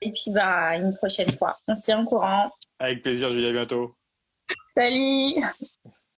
et puis bah une prochaine fois. On se tient au courant. Avec plaisir, Julie. À bientôt. Salut.